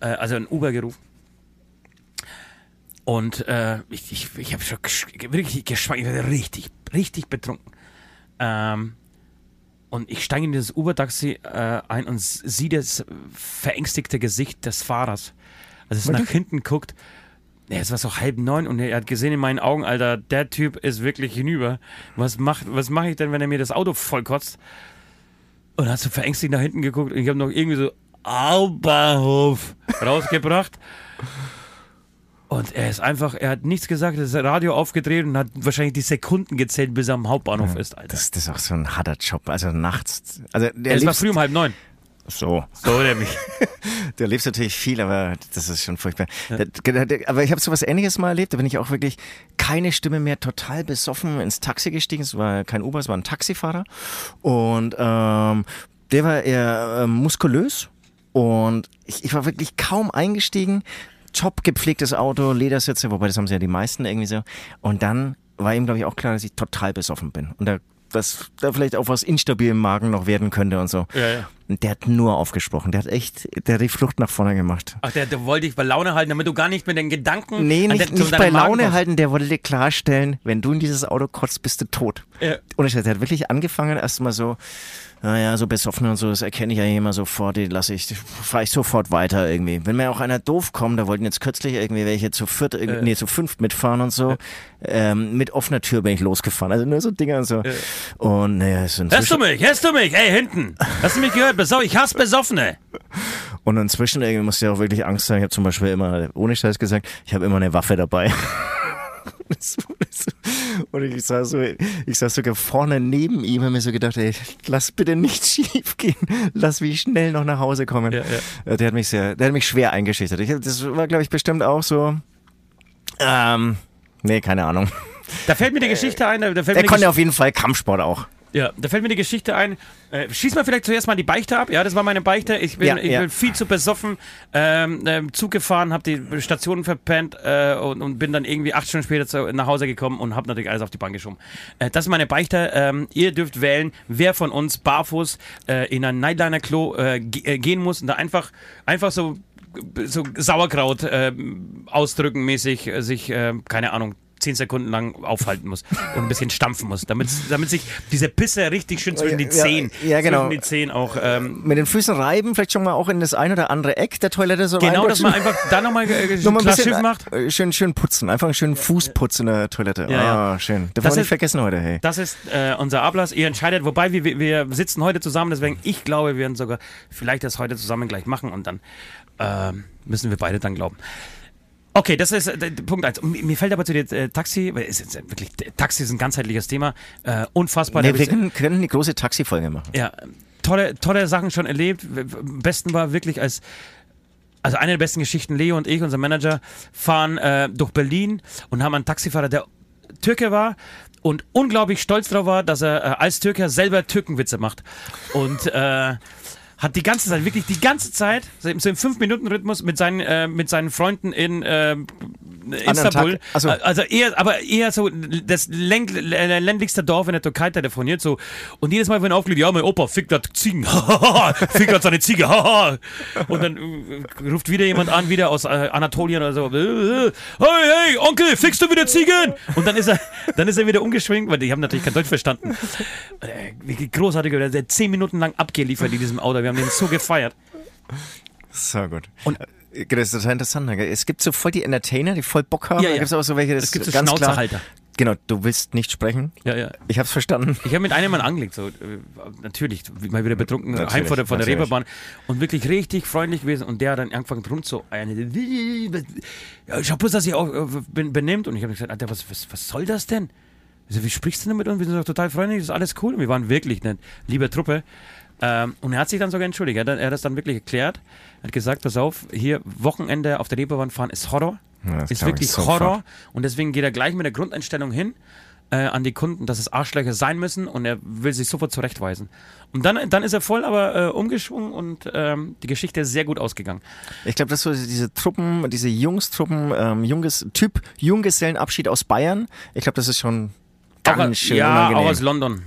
Äh, also ein Uber gerufen. Und äh, ich, ich, ich habe schon wirklich geschwankt, ich war richtig, richtig betrunken. Ähm, und ich steige in dieses Uber-Taxi äh, ein und sehe das verängstigte Gesicht des Fahrers. Also es nach hinten guckt. Ja, es war so halb neun und er hat gesehen in meinen Augen, Alter, der Typ ist wirklich hinüber. Was macht, was mache ich denn, wenn er mir das Auto vollkotzt? Und hat so verängstigt nach hinten geguckt und ich habe noch irgendwie so Aubahnhof rausgebracht. Und er ist einfach, er hat nichts gesagt, das Radio aufgedreht und hat wahrscheinlich die Sekunden gezählt, bis er am Hauptbahnhof ist, Alter. das, das ist auch so ein harter Job. Also nachts. Also der es war früh um halb neun. so. So nämlich. Du erlebst natürlich viel, aber das ist schon furchtbar. Da- Aber ich habe so was Ähnliches mal erlebt. Da bin ich auch wirklich keine Stimme mehr, total besoffen ins Taxi gestiegen. Es war kein Uber, es war ein Taxifahrer. Und ähm, der war eher ähm, muskulös. Und ich, ich war wirklich kaum eingestiegen. Top gepflegtes Auto, Ledersitze, wobei das haben sie ja die meisten irgendwie so. Und dann war ihm, glaube ich, auch klar, dass ich total besoffen bin. Und da, dass da vielleicht auch was instabil im Magen noch werden könnte und so. Ja, ja. Und der hat nur aufgesprochen. Der hat echt, der hat die Flucht nach vorne gemacht. Ach, der, der wollte dich bei Laune halten, damit du gar nicht mit den Gedanken. Nee, nicht, zu nicht bei Laune kommst. halten, der wollte dir klarstellen, wenn du in dieses Auto kotzt, bist du tot. Ja. Und der hat wirklich angefangen, erstmal so, naja, so besoffen und so, das erkenne ich ja immer sofort, die lasse ich, fahre ich sofort weiter irgendwie. Wenn mir auch einer doof kommt, da wollten jetzt kürzlich irgendwie welche zu viert, irgendwie, nee, zu fünft mitfahren und so, ähm, mit offener Tür bin ich losgefahren, also nur so Dinger und so. Und naja, es sind Hörst du mich? Hörst du mich? Ey, hinten. Hast du mich gehört? Ich hasse Besoffene. Und inzwischen irgendwie musst du ja auch wirklich Angst haben. Ich habe zum Beispiel immer, ohne Scheiß gesagt, ich habe immer eine Waffe dabei. Und ich saß so, ich saß sogar vorne neben ihm und mir so gedacht, ey, lass bitte nicht schief gehen. Lass mich schnell noch nach Hause kommen. Ja, Äh, Der hat mich sehr, der hat mich schwer eingeschüchtert. Ich, das war, glaube ich, bestimmt auch so, ähm, nee, keine Ahnung. Da fällt mir die Geschichte ein. Da fällt die konnte Gesch- auf jeden Fall Kampfsport auch. Ja, da fällt mir die Geschichte ein. Äh, schieß mal vielleicht zuerst mal die Beichte ab. Ja, das war meine Beichte. Ich bin, Ja, ich ja. bin viel zu besoffen, ähm, ähm, Zug gefahren, habe die Station verpennt äh, und, und bin dann irgendwie acht Stunden später zu, nach Hause gekommen und habe natürlich alles auf die Bank geschoben. Äh, das ist meine Beichte. Ähm, ihr dürft wählen, wer von uns barfuß äh, in ein Nightliner-Klo äh, äh, gehen muss und da einfach, einfach so, so Sauerkraut äh, ausdrücken mäßig äh, sich, äh, keine Ahnung, zehn Sekunden lang aufhalten muss und ein bisschen stampfen muss, damit, damit sich diese Pisse richtig schön zwischen die Ja, Zehen, ja, genau. zwischen die Zehen auch, ähm, Mit den Füßen reiben, vielleicht schon mal auch in das ein oder andere Eck der Toilette so genau, dass man einfach da nochmal äh, ein bisschen Schiff macht. äh, Schön, schön putzen. Einfach einen schönen Fußputz in der Toilette. Ja, ja. Ah, schön. Darf Das man nicht vergessen heute, hey. Das ist äh, unser Ablass. Ihr entscheidet, wobei wir, wir- sitzen heute zusammen, deswegen ich glaube, wir werden sogar vielleicht das heute zusammen gleich machen und dann ähm, müssen wir beide dann glauben. Okay, das ist äh, Punkt eins. Mir fällt aber zu dir äh, Taxi, weil ist wirklich, Taxi ist ein ganzheitliches Thema, äh, unfassbar. Nee, wir können, können die große Taxifolge machen. Ja, tolle, tolle Sachen schon erlebt. Am besten war wirklich als also eine der besten Geschichten, Leo und ich, unser Manager, fahren äh, durch Berlin und haben einen Taxifahrer, der Türke war und unglaublich stolz darauf war, dass er äh, als Türke selber Türkenwitze macht. Und äh, hat die ganze Zeit, wirklich die ganze Zeit, so im so im 5-Minuten-Rhythmus mit seinen, äh, mit seinen Freunden in äh, Istanbul. So. Also eher, aber eher so das läng, äh, ländlichste Dorf in der Türkei telefoniert so. Und jedes Mal, wenn er aufgelegt, ja, mein Opa fickt grad Ziegen. fickt grad seine Ziege. und dann äh, ruft wieder jemand an, wieder aus äh, Anatolien oder so. Äh, hey, hey, Onkel, fickst du wieder Ziegen? Und dann ist er, dann ist er wieder umgeschwingt, weil die haben natürlich kein Deutsch verstanden. Großartig, der hat zehn Minuten lang abgeliefert in diesem Auto. Wir haben den so gefeiert. So gut. Und- Äh, das ist interessant. gell? Es gibt so voll die Entertainer, die voll Bock haben. Ja, Da ja. gibt es auch so welche, das Es gibt so ganz klar. Schnauzerhalter. Genau, du willst nicht sprechen. Ja, ja. Ich hab's verstanden. Ich habe mit einem Mann angelegt, so, äh, natürlich, mal wieder betrunken, Natürlich, heim von der, von der. Reeperbahn und wirklich richtig freundlich gewesen und der hat dann angefangen rum zu eine, ja, schau bloß, dass ich auch äh, ben- benimmt und ich habe gesagt, Alter, was, was, was soll das denn? Ich so, wie sprichst du denn mit uns? Wir sind doch total freundlich, das ist alles cool und wir waren wirklich eine liebe Truppe. Ähm, und er hat sich dann sogar entschuldigt, er hat, er hat das dann wirklich erklärt, er hat gesagt, pass auf, hier Wochenende auf der Reeperbahn fahren ist Horror, Ja, das ist wirklich sofort. Horror und deswegen geht er gleich mit der Grundeinstellung hin äh, an die Kunden, dass es Arschlöcher sein müssen und er will sich sofort zurechtweisen. Und dann, dann ist er voll aber äh, umgeschwungen und ähm, die Geschichte ist sehr gut ausgegangen. Ich glaube, dass so diese Truppen, diese Jungstruppen, ähm, Junges, Typ Junggesellenabschied aus Bayern, ich glaube, das ist schon ganz auch, schön ja, unangenehm. auch aus London.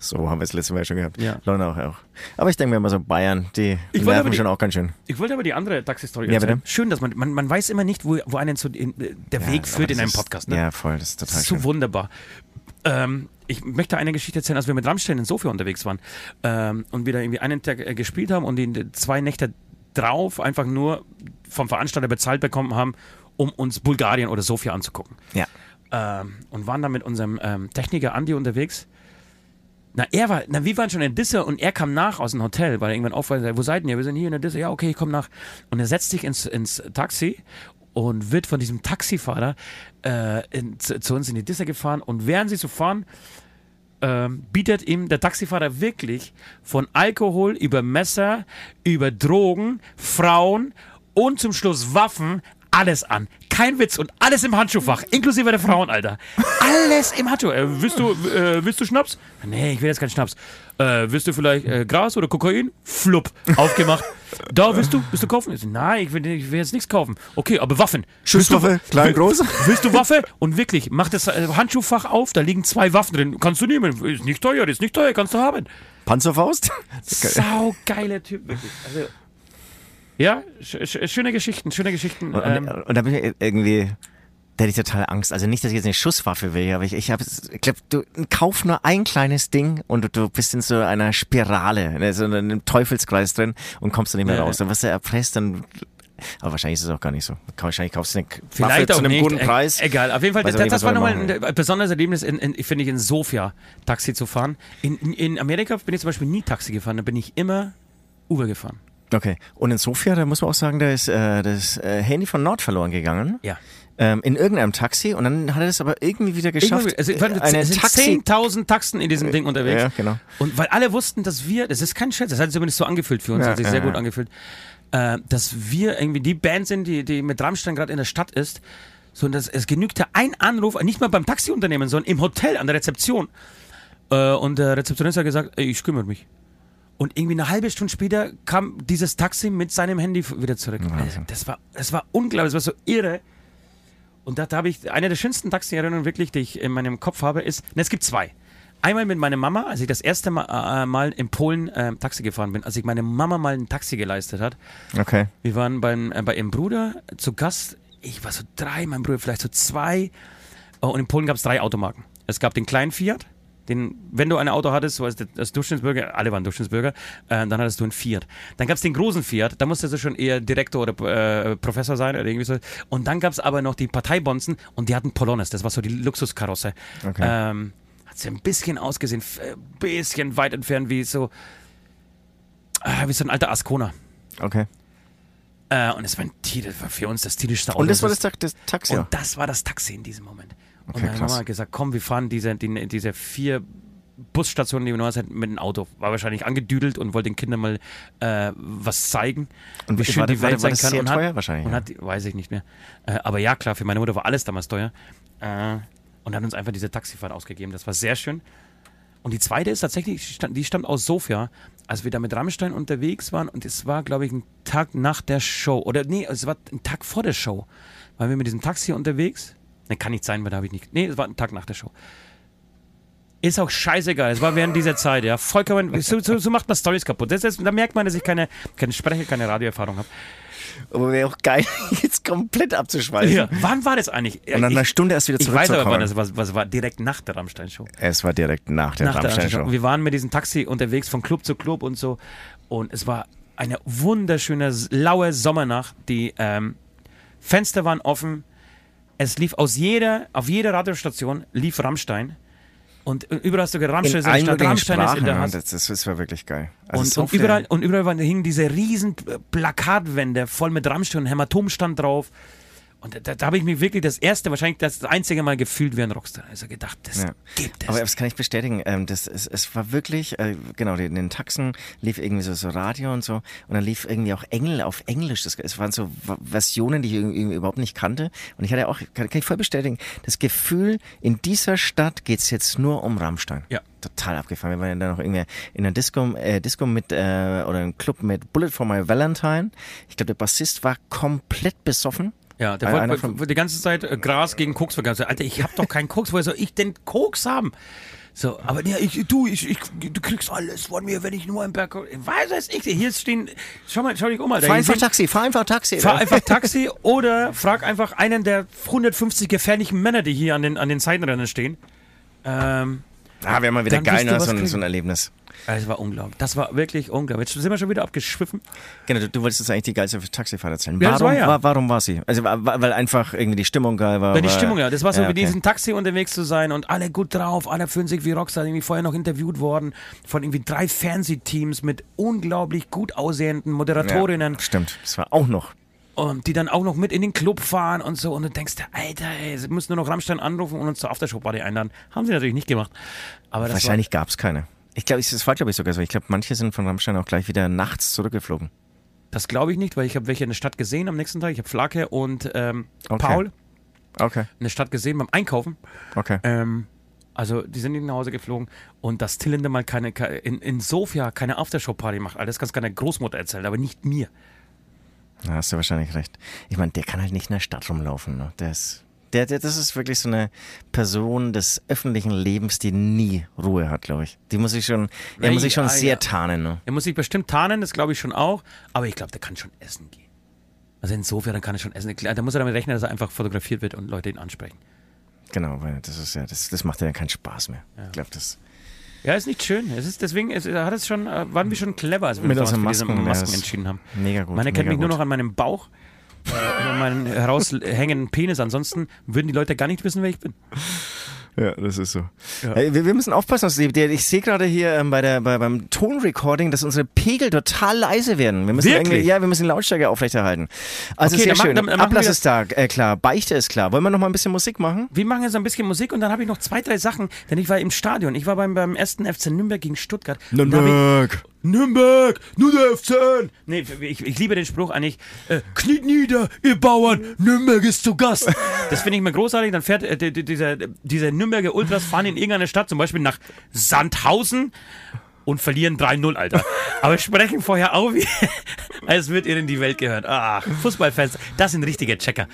So haben wir es letztes Mal schon gehabt. Ja. London auch. Aber ich denke mir immer so, Bayern, die Ich nerven die- schon auch ganz schön. Ich wollte aber die andere Taxi-Story Ja, erzählen. bitte. Schön, dass man, man, man weiß immer nicht, wo, wo einen zu, in, äh, der Weg aber führt das in einem ist- Podcast. Ne? Ja, voll, das ist Das total ist so schön. wunderbar. Ähm, ich möchte eine Geschichte erzählen, als wir mit Rammstein in Sofia unterwegs waren ähm, und wir da irgendwie einen Tag äh, gespielt haben und die zwei Nächte drauf einfach nur vom Veranstalter bezahlt bekommen haben, um uns Bulgarien oder Sofia anzugucken. Ja. Ähm, und waren dann mit unserem ähm, Techniker Andi unterwegs. Na, er war, na, wir waren schon in Disse und er kam nach aus dem Hotel, weil er irgendwann aufweist, wo seid ihr? Wir sind hier in der Disse. Ja, okay, ich komme nach. Und er setzt sich ins, ins Taxi und wird von diesem Taxifahrer äh, in, zu, zu uns in die Disse gefahren. Und während sie so fahren, ähm, bietet ihm der Taxifahrer wirklich von Alkohol über Messer, über Drogen, Frauen und zum Schluss Waffen alles an. Kein Witz und alles im Handschuhfach, inklusive der Frauen, Alter. Alles im Handschuh. Äh, willst, du, äh, willst du Schnaps? Nee, ich will jetzt keinen Schnaps. Äh, willst du vielleicht äh, Gras oder Kokain? Flupp. Aufgemacht. Da, willst du? Willst du kaufen? Ich so, Nein, ich will, ich will jetzt nichts kaufen. Okay, aber Waffen. Schusswaffe, klein, groß. Willst du Waffe? Und wirklich, mach das äh, Handschuhfach auf, da liegen zwei Waffen drin. Kannst du nehmen. Ist nicht teuer, ist nicht teuer, kannst du haben. Panzerfaust? Sau geiler Typ, wirklich. Also, ja, sch sch schöne Geschichten, schöne Geschichten. Und, Ähm, und, und da bin ich irgendwie, da hätte ich total Angst. Also nicht, dass ich jetzt eine Schusswaffe will, aber ich, ich habe, ich glaube, du kauf nur ein kleines Ding und du, du bist in so einer Spirale, ne, so in einem Teufelskreis drin und kommst dann nicht mehr Ja, raus. Dann wirst du erpresst, dann, aber wahrscheinlich ist es auch gar nicht so. Wahrscheinlich kaufst du eine Waffe Vielleicht zu auch einem nicht. guten E- Preis. Egal, auf jeden Fall, das, das was war nochmal ein äh, besonderes Erlebnis, in, in, finde ich, in Sofia Taxi zu fahren. In, in, in Amerika bin ich zum Beispiel nie Taxi gefahren, da bin ich immer Uber gefahren. Okay. Und in Sofia, da muss man auch sagen, da ist äh, das äh, Handy von Nord verloren gegangen. Ja. Ähm, in irgendeinem Taxi und dann hat er es aber irgendwie wieder geschafft. Irgendwie- Also, äh, eine eine es sind Taxi. 10.000 Taxen in diesem Ding unterwegs. Ja, genau. Und weil alle wussten, dass wir, das ist kein Scherz, das hat sich zumindest so angefühlt für uns, Ja, hat sich ja, sehr gut angefühlt, äh, dass wir irgendwie die Band sind, die, die mit Rammstein gerade in der Stadt ist. So, und das, es genügte ein Anruf, nicht mal beim Taxiunternehmen, sondern im Hotel an der Rezeption. Äh, und der Rezeptionist hat gesagt, ey, ich kümmere mich. Und irgendwie eine halbe Stunde später kam dieses Taxi mit seinem Handy wieder zurück. Wahnsinn. Das war, das war unglaublich, das war so irre. Und da, da habe ich, eine der schönsten Taxi-Erinnerungen wirklich, die ich in meinem Kopf habe, ist, ne, es gibt zwei. Einmal mit meiner Mama, als ich das erste Mal, äh, mal in Polen äh, Taxi gefahren bin, als ich meine Mama mal ein Taxi geleistet hat. Okay. Wir waren beim, äh, bei ihrem Bruder zu Gast. Ich war so drei, mein Bruder vielleicht so zwei. Oh, und in Polen gab es drei Automarken. Es gab den kleinen Fiat, den, wenn du ein Auto hattest, so als, als Durchschnittsbürger, alle waren Durchschnittsbürger, äh, dann hattest du einen Fiat. Dann gab es den großen Fiat, da musstest du schon eher Direktor oder äh, Professor sein oder irgendwie so. Und dann gab es aber noch die Parteibonzen und die hatten Polones, das war so die Luxuskarosse. Okay. Ähm, hat sie ein bisschen ausgesehen, ein bisschen weit entfernt wie so, äh, wie so ein alter Ascona. Okay. Äh, und es war ein war für uns das tierischste Auto. Und das war das, das Taxi. und das war das Taxi in diesem Moment. Und Okay, meine krass. Mama hat gesagt, komm, wir fahren diese, die, diese vier Busstationen, die wir noch hatten, mit dem Auto. War wahrscheinlich angedüdelt und wollte den Kindern mal äh, was zeigen, Und wie schön war, die war, Welt war sein das kann. sehr und teuer hat, wahrscheinlich. und ja. hat, weiß ich nicht mehr. Äh, aber ja, klar, für meine Mutter war alles damals teuer. Äh, und hat uns einfach diese Taxifahrt ausgegeben. Das war sehr schön. Und die zweite ist tatsächlich, die stammt- die stammt aus Sofia, als wir da mit Rammstein unterwegs waren. Und es war, glaube ich, ein Tag nach der Show. Oder nee, es war ein Tag vor der Show. Waren wir mit diesem Taxi unterwegs. Ne, kann nicht sein, weil da habe ich nicht. Nee, es war ein Tag nach der Show. Ist auch scheißegal. Es war während dieser Zeit, ja. Vollkommen. So, so, so macht man Stories kaputt. Das ist, da merkt man, dass ich keine, keine Sprecher, keine Radioerfahrung habe. Aber wäre auch geil, jetzt komplett abzuschweifen. Ja. Wann war das eigentlich? Und nach einer ich, Stunde erst wieder ich weiß aber, wann zurückzukommen. das war. Was war direkt nach der Rammstein-Show. Es war direkt nach der Rammstein-Show. Wir waren mit diesem Taxi unterwegs von Club zu Club und so. Und es war eine wunderschöne, laue Sommernacht. Die ähm, Fenster waren offen. Es lief aus jeder, auf jeder Radiostation lief Rammstein. Und überall hast du gehört, Rammstein In allen Stadt, Rammstein ist in der Hass. das, das, war wirklich geil. Also Und, so und überall, und überall hingen diese riesen Plakatwände voll mit Rammstein und Hämatom stand drauf. Und da, da habe ich mich wirklich das erste, wahrscheinlich das einzige Mal gefühlt wie ein Rockstar. Also gedacht, das Ja. gibt es. Aber das kann ich bestätigen. Ähm, das, es, es war wirklich, äh, genau, in den Taxen lief irgendwie so, so Radio und so. Und dann lief irgendwie auch Engel auf Englisch. Das, es waren so Versionen, die ich irgendwie, überhaupt nicht kannte. Und ich hatte auch, kann, kann ich voll bestätigen, das Gefühl, in dieser Stadt geht's jetzt nur um Rammstein. Ja. Total abgefahren. Wir waren ja dann noch irgendwie in einer Disco, äh, Disco mit, äh, oder einem Club mit Bullet for My Valentine. Ich glaube, der Bassist war komplett besoffen. Ja, der Einer wollte von- die ganze Zeit äh, Gras gegen Koks verkaufen. Alter, ich hab doch keinen Koks. Woher soll ich denn Koks haben? So, aber ja, ich, du, ich, ich, du kriegst alles von mir, wenn ich nur im Berg. Weiß weiß ich, hier stehen. Schau mal, schau dich um, Alter. Fahr einfach Taxi, fahr einfach Taxi. Fahr einfach Taxi oder frag einfach einen der 150 gefährlichen Männer, die hier an den, an den Seitenrändern stehen. Ähm, Ah, wäre mal wieder geil, ne? so, ein, so ein Erlebnis. das war unglaublich. Das war wirklich unglaublich. Jetzt sind wir schon wieder abgeschwiffen. Genau, du, du wolltest jetzt eigentlich die geilste Taxifahrt erzählen. Ja, warum, war ja. wa- warum war sie? Also, weil einfach irgendwie die Stimmung geil war. Weil die war- Stimmung, ja. Das war so, ja, wie okay. diesen Taxi unterwegs zu sein und alle gut drauf, alle fühlen sich wie Rockstar, irgendwie vorher noch interviewt worden von irgendwie drei Fernsehteams mit unglaublich gut aussehenden Moderatorinnen. Ja, stimmt, das war auch noch. Und die dann auch noch mit in den Club fahren und so. Und du denkst, Alter, ey, sie müssen nur noch Rammstein anrufen und uns zur Aftershow-Party einladen. Haben sie natürlich nicht gemacht. Aber Wahrscheinlich gab es keine. Ich glaube, das war glaube ich sogar so. Ich glaube, manche sind von Rammstein auch gleich wieder nachts zurückgeflogen. Das glaube ich nicht, weil ich habe welche in der Stadt gesehen am nächsten Tag. Ich habe Flake und ähm, Okay. Paul Okay, in der Stadt gesehen beim Einkaufen. okay. Ähm, also die sind nicht nach Hause geflogen und dass Till Lindemann keine, in, in Sofia keine Aftershow-Party macht, Alter, das kannst du deiner Großmutter erzählen, aber nicht mir. Da hast du wahrscheinlich recht. Ich meine, der kann halt nicht in der Stadt rumlaufen. Ne? Der ist, der, der, das ist wirklich so eine Person des öffentlichen Lebens, die nie Ruhe hat, glaube ich. Die muss sich schon, er Ja, muss sich schon ja, sehr ja. tarnen. Ne? Er muss sich bestimmt tarnen, das glaube ich schon auch, aber ich glaube, der kann schon essen gehen. Also in Sofia, dann kann er schon essen. Da muss er damit rechnen, dass er einfach fotografiert wird und Leute ihn ansprechen. Genau, weil das ist ja, das, das macht ja keinen Spaß mehr. Ich glaube, das. Ja, ist nicht schön. Es ist deswegen, es, hat es schon, äh, waren wir schon clever, als wir uns für diese Masken, ja, Masken entschieden haben. Mega gut. Man erkennt mich nur noch an meinem Bauch äh, und meinen heraushängenden Penis. Ansonsten würden die Leute gar nicht wissen, wer ich bin. Ja, das ist so. Ja. Hey, wir, wir müssen aufpassen, ich sehe gerade hier ähm, bei der, bei, beim Tonrecording, dass unsere Pegel total leise werden. Wir müssen Wirklich? Ja, wir müssen die Lautstärke aufrechterhalten. Also Okay, sehr dann machen- schön. dann- dann Ablass ist da, äh, klar. Beichte ist klar. Wollen wir noch mal ein bisschen Musik machen? Wir machen jetzt ein bisschen Musik und dann habe ich noch zwei, drei Sachen, denn ich war im Stadion. Ich war beim, beim ersten FC Nürnberg gegen Stuttgart. Ich- Nürnberg, nur der FC. Nee, ich, ich liebe den Spruch eigentlich. Äh, kniet nieder, ihr Bauern, Nürnberg ist zu Gast. Das finde ich immer großartig. Dann fährt äh, die- die- dieser, dieser Nürnberger Ultras fahren in irgendeine Stadt, zum Beispiel nach Sandhausen und verlieren 3-0, Alter. Aber sprechen vorher auf, als wird ihnen die Welt gehört. Ach, Fußballfans, das sind richtige Checker.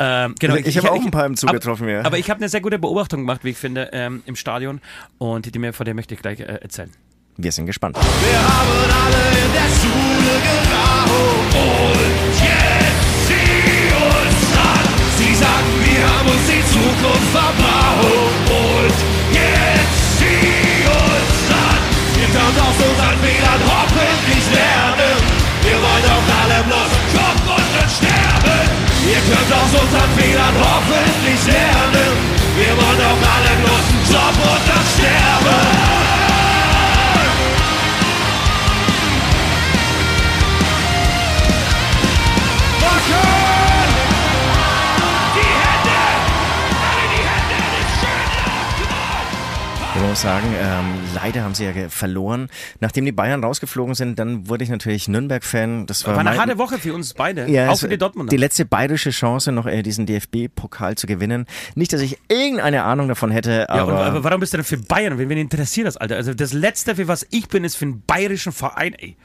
Ähm, genau, Ich habe auch ein paar im Zug aber- getroffen, ja. Aber ich habe eine sehr gute Beobachtung gemacht, wie ich finde, ähm, im Stadion. Und die mir, von der möchte ich gleich äh, erzählen. Wir sind gespannt. Wir haben alle in der Schule geraucht und jetzt sieh uns an. Sie sagen, wir haben uns die Zukunft verbaut und jetzt sieh uns an. Ihr könnt aus unseren Fehlern hoffentlich lernen. Wir wollen doch alle bloß Job und dann sterben. Ihr könnt aus unseren Fehlern hoffentlich lernen. Wir wollen doch alle bloß einen Job und dann sterben. Muss sagen, ähm, leider haben sie ja verloren. Nachdem die Bayern rausgeflogen sind, dann wurde ich natürlich Nürnberg-Fan. Das war, War eine harte Woche für uns beide. Ja, auch für die Dortmunder. Die letzte bayerische Chance, noch äh, diesen DFB-Pokal zu gewinnen. Nicht, dass ich irgendeine Ahnung davon hätte, ja, und, aber, aber warum bist du denn für Bayern? Wen, wen interessiert das, Alter? Also das Letzte, für was ich bin, ist für einen bayerischen Verein, ey.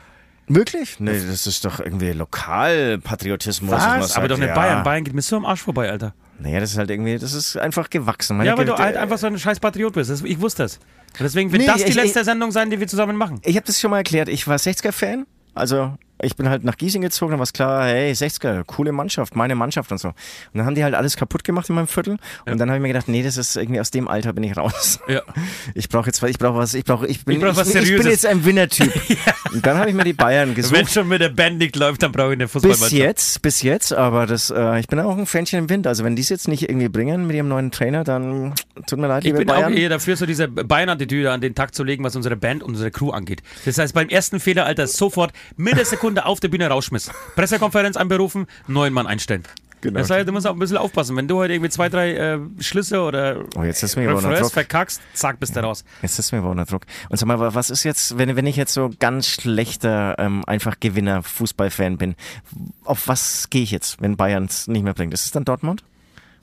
wirklich? Nee, das ist doch irgendwie Lokalpatriotismus. Was? sagt, Aber doch nicht ja. Bayern. Bayern geht mir so am Arsch vorbei, Alter. Naja, das ist halt irgendwie, das ist einfach gewachsen. Meine Ja, weil du halt einfach so ein scheiß Patriot bist. Das, ich wusste das. Und deswegen wird Nee, das die ich- letzte ich- Sendung sein, die wir zusammen machen. Ich habe das schon mal erklärt. Ich war 60er-Fan. Also ich bin halt nach Giesing gezogen, dann war es klar, hey, 60er, coole Mannschaft, meine Mannschaft und so. Und dann haben die halt alles kaputt gemacht in meinem Viertel. Und dann habe ich mir gedacht, nee, das ist irgendwie aus dem Alter bin ich raus. Ja. Ich brauche jetzt was, ich brauche was, ich brauche, ich bin, Ich brauch was ich, ich bin jetzt ein Winner-Typ. Und dann habe ich mir die Bayern Wenn gesucht. schon mit der Band nicht läuft, dann brauche ich eine Bis Fußballmannschaft. jetzt, bis jetzt, aber das, äh, ich bin auch ein Fähnchen im Wind. Also wenn die es jetzt nicht irgendwie bringen mit ihrem neuen Trainer, dann tut mir leid, Ich liebe bin Bayern. auch eher dafür, so diese Bayern-Attitüde an den Tag zu legen, was unsere Band und unsere Crew angeht. Das heißt, beim ersten Fehler, Alter, sofort Millisekunde auf der Bühne rausschmiss. Pressekonferenz anberufen, neuen Mann einstellen. Genau. Das heißt, du musst auch ein bisschen aufpassen. Wenn du heute irgendwie zwei, drei äh, Schlüsse oder Oh, jetzt ist mir Refrains Druck. verkackst, zack, bist du raus. Jetzt ist mir aber unter Druck. Und sag mal, wa- was ist jetzt, wenn, wenn ich jetzt so ganz schlechter, ähm, einfach Gewinner, Fußballfan bin, auf was gehe ich jetzt, wenn Bayern es nicht mehr bringt? Ist es dann Dortmund?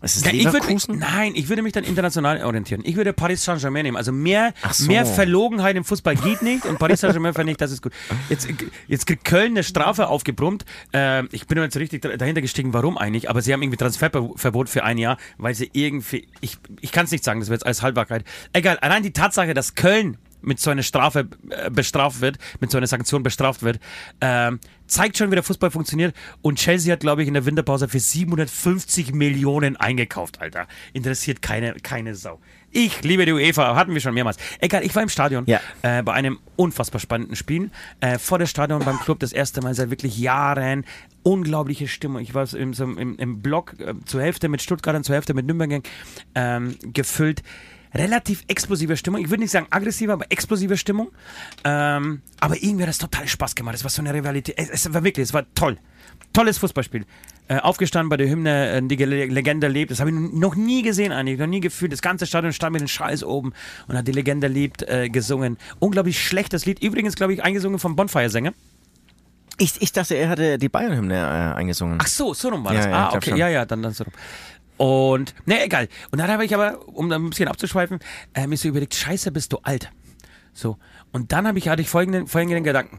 Ist es Ja, ich würde mich, Leverkusen? nein, ich würde mich dann international orientieren. Ich würde Paris Saint-Germain nehmen. Also mehr, so. mehr Verlogenheit im Fußball geht nicht und Paris Saint-Germain ich, das ist gut. Jetzt, jetzt kriegt Köln eine Strafe aufgebrummt. Ähm, ich bin so richtig dahinter gestiegen, warum eigentlich, aber sie haben irgendwie Transferverbot für ein Jahr, weil sie irgendwie, ich, ich kann es nicht sagen, das wird jetzt alles Haltbarkeit. Egal, allein die Tatsache, dass Köln mit so einer Strafe äh, bestraft wird, mit so einer Sanktion bestraft wird, ähm, zeigt schon, wie der Fußball funktioniert. Und Chelsea hat, glaube ich, in der Winterpause für 750 Millionen eingekauft, Alter. Interessiert keine, keine Sau. Ich liebe die UEFA, hatten wir schon mehrmals. Egal, ich war im Stadion Ja. äh, bei einem unfassbar spannenden Spiel. Äh, vor der Stadion beim Club das erste Mal seit wirklich Jahren. Unglaubliche Stimmung. Ich war im, im, im Block äh, zur Hälfte mit Stuttgartern, zur Hälfte mit Nürnberg ähm, gefüllt. Relativ explosive Stimmung. Ich würde nicht sagen aggressive, aber explosive Stimmung. Ähm, aber irgendwie hat das total Spaß gemacht. Es war so eine Rivalität. Es, es war wirklich, es war toll. Tolles Fußballspiel. Äh, aufgestanden bei der Hymne, äh, die Ge- Legende lebt. Das habe ich noch nie gesehen eigentlich, noch nie gefühlt. Das ganze Stadion stand mit den Schals oben und hat die Legende lebt äh, gesungen. Unglaublich schlechtes Lied. Übrigens, glaube ich, eingesungen vom Bonfire-Sänger. Ich, ich dachte, er hatte die Bayern-Hymne äh, eingesungen. Ach so, so rum war Ja, das. ja, ah, okay, schon. ja, ja, dann, dann so rum. Und, ne, egal. Und dann habe ich aber, um ein bisschen abzuschweifen, äh, mir so überlegt, scheiße, bist du alt. So. Und dann habe ich, hatte ich folgenden, folgenden Gedanken.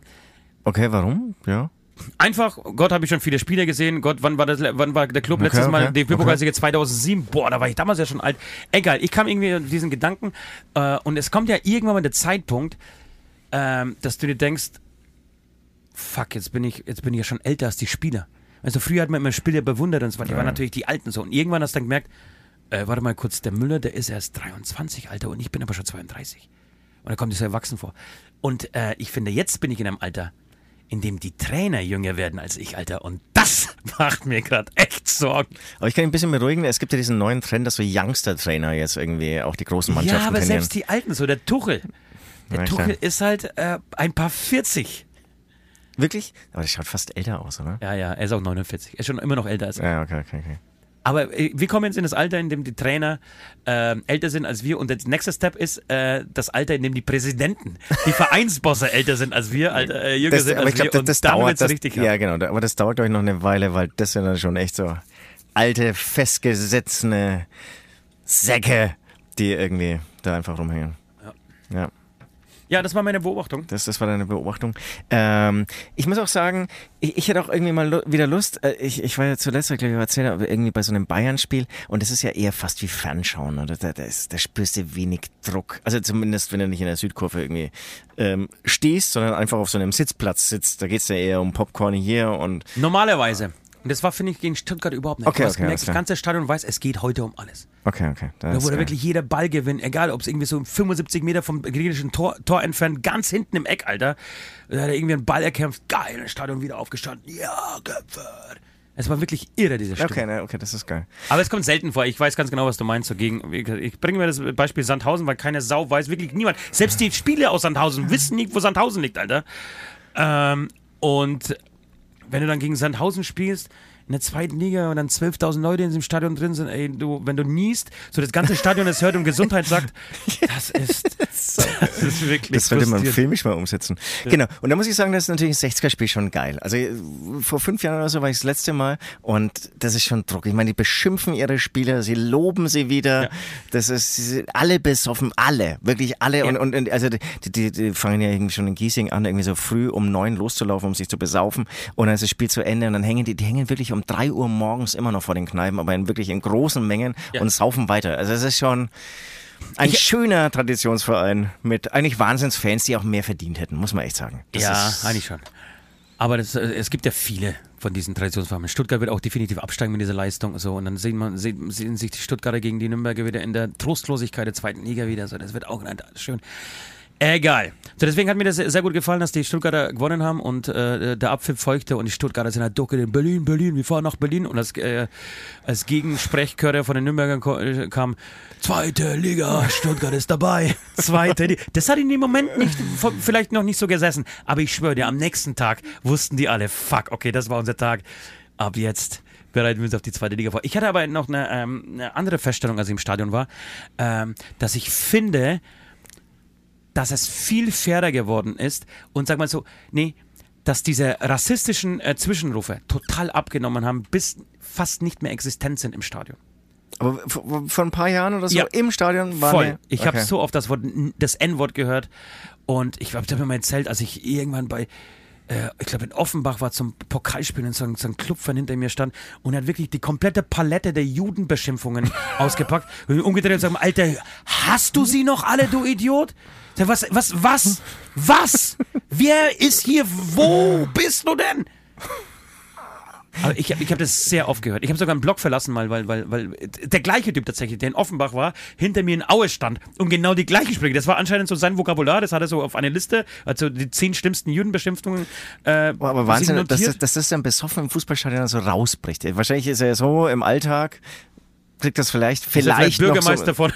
Okay, warum? Ja. Einfach, Gott, habe ich schon viele Spiele gesehen. Gott, wann war, das, wann war der Club Okay, letztes Mal okay, DFB-Pokalsieger 2007? Boah, da war ich damals ja schon alt. Egal, ich kam irgendwie auf diesen Gedanken äh, und es kommt ja irgendwann mal der Zeitpunkt, ähm, dass du dir denkst, fuck, jetzt bin ich, jetzt bin ich ja schon älter als die Spieler. Also früher hat man immer Spieler bewundert und so, die waren natürlich die Alten so. Und irgendwann hast du dann gemerkt, äh, warte mal kurz, der Müller, der ist erst 23, Alter, und ich bin aber schon 32. Und da kommt es so erwachsen vor. Und äh, ich finde, jetzt bin ich in einem Alter, in dem die Trainer jünger werden als ich, Alter. Und das macht mir gerade echt Sorgen. Aber ich kann ein bisschen beruhigen. Es gibt ja diesen neuen Trend, dass so Youngster-Trainer jetzt irgendwie auch die großen Mannschaften ja, aber trainieren. selbst die Alten, so der Tuchel. Der Ja, Tuchel klar. ist halt äh, ein paar 40. Wirklich? Aber der schaut fast älter aus, oder? Ja, ja, er ist auch 49. Er ist schon immer noch älter als ich. Ja, okay, okay, okay. Aber äh, wir kommen jetzt in das Alter, in dem die Trainer äh, älter sind als wir. Und der nächste Step ist äh, das Alter, in dem die Präsidenten, die Vereinsbosse älter sind als wir, alter, äh, jünger Das, sind aber als ich glaube, wir. das, das und dann dauert. Das, richtig ja, genau. Aber das dauert, glaube ich, noch eine Weile, weil das sind dann schon echt so alte, festgesetzte Säcke, die irgendwie da einfach rumhängen. Ja. Ja, das war meine Beobachtung. Das, das war deine Beobachtung. Ähm, ich muss auch sagen, ich, ich hätte auch irgendwie mal wieder Lust. Äh, ich, ich war ja zuletzt, glaube ich, erzählt, aber irgendwie bei so einem Bayern-Spiel und das ist ja eher fast wie Fernschauen, oder? Da, da, ist, da spürst du wenig Druck. Also zumindest, wenn du nicht in der Südkurve irgendwie ähm, stehst, sondern einfach auf so einem Sitzplatz sitzt. Da geht's ja eher um Popcorn hier und Normalerweise. Und das war, finde ich, gegen Stuttgart überhaupt nicht. Okay, du hast okay, gemerkt, das ganze Stadion weiß, es geht heute um alles. okay, okay. Da wurde geil. wirklich jeder Ball gewinnen, egal ob es irgendwie so 75 Meter vom gegnerischen Tor, Tor entfernt, ganz hinten im Eck, Alter. Da hat er irgendwie einen Ball erkämpft, geil, das Stadion wieder aufgestanden, ja, Köpfer. Es war wirklich irre, diese Stimme. Okay, ne, okay, das ist geil. Aber es kommt selten vor. Ich weiß ganz genau, was du meinst. So gegen, ich bringe mir das Beispiel Sandhausen, weil keine Sau weiß, wirklich niemand. Selbst die Spieler aus Sandhausen wissen nicht, wo Sandhausen liegt, Alter. Ähm, und wenn du dann gegen Sandhausen spielst, in der zweiten Liga und dann 12.000 Leute in diesem Stadion drin sind, ey, du, wenn du niest, so das ganze Stadion das hört und Gesundheit sagt, das ist, das ist wirklich Das sollte man filmisch mal umsetzen. Genau. Und da muss ich sagen, das ist natürlich ein 60er-Spiel schon geil. Also vor fünf Jahren oder so war ich das letzte Mal und das ist schon Druck. Ich meine, die beschimpfen ihre Spieler, sie loben sie wieder. Ja. Das ist sie sind alle besoffen, alle, wirklich alle. Und, und, und also die, die, die fangen ja irgendwie schon in Giesing an, irgendwie so früh um neun loszulaufen, um sich zu besaufen. Und dann ist das Spiel zu Ende und dann hängen die, die hängen wirklich um drei Uhr morgens immer noch vor den Kneipen, aber in wirklich in großen Mengen Ja. und saufen weiter. Also es ist schon ein schöner Traditionsverein mit eigentlich Wahnsinnsfans, die auch mehr verdient hätten, muss man echt sagen. Das ja, eigentlich schon. Aber das, äh, es gibt ja viele von diesen Traditionsfarmen. Stuttgart wird auch definitiv absteigen mit dieser Leistung. So, und dann sehen, man, sehen, sehen sich die Stuttgarter gegen die Nürnberger wieder in der Trostlosigkeit der zweiten Liga wieder. So, das wird auch schön. Egal. So, deswegen hat mir das sehr gut gefallen, dass die Stuttgarter gewonnen haben und äh, der Abpfiff folgte und die Stuttgarter sind halt in Berlin, Berlin, wir fahren nach Berlin und als, äh, als Gegensprechchöre von den Nürnbergern äh, kam Zweite Liga, Stuttgart ist dabei. Zweite Liga. Das hat in dem Moment nicht, vielleicht noch nicht so gesessen, aber ich schwöre dir, am nächsten Tag wussten die alle, fuck, okay, das war unser Tag. Ab jetzt bereiten wir uns auf die zweite Liga vor. Ich hatte aber noch eine, ähm, eine andere Feststellung, als ich im Stadion war, ähm, dass ich finde, dass es viel fairer geworden ist und sag mal so, nee, dass diese rassistischen äh, Zwischenrufe total abgenommen haben, bis fast nicht mehr existent sind im Stadion. Aber vor ein paar Jahren oder so Ja. im Stadion war Voll. eine- Ich habe okay. so oft das Wort, das N-Wort gehört und ich habe mir mal erzählt, als ich irgendwann bei äh, ich glaube in Offenbach war zum Pokalspielen und so, ein- so ein Clubfan hinter mir stand und er hat wirklich die komplette Palette der Judenbeschimpfungen ausgepackt und umgedreht und sagt, Alter, hast du sie noch alle, du Idiot? Was, was, was, was? Wer ist hier, wo bist du denn? Aber ich, ich habe das sehr oft gehört. Ich habe sogar einen Blog verlassen mal, weil, weil, weil der gleiche Typ tatsächlich, der in Offenbach war, hinter mir in Aue stand und genau die gleiche Sprüche. Das war anscheinend so sein Vokabular, das hat er so auf eine Liste, also die zehn schlimmsten Judenbeschimpfungen. Äh, aber Wahnsinn, dass, das- dass das dann besoffen im Fußballstadion so rausbricht. Wahrscheinlich ist er so im Alltag, kriegt das vielleicht, Das ist vielleicht noch Bürgermeister so, von,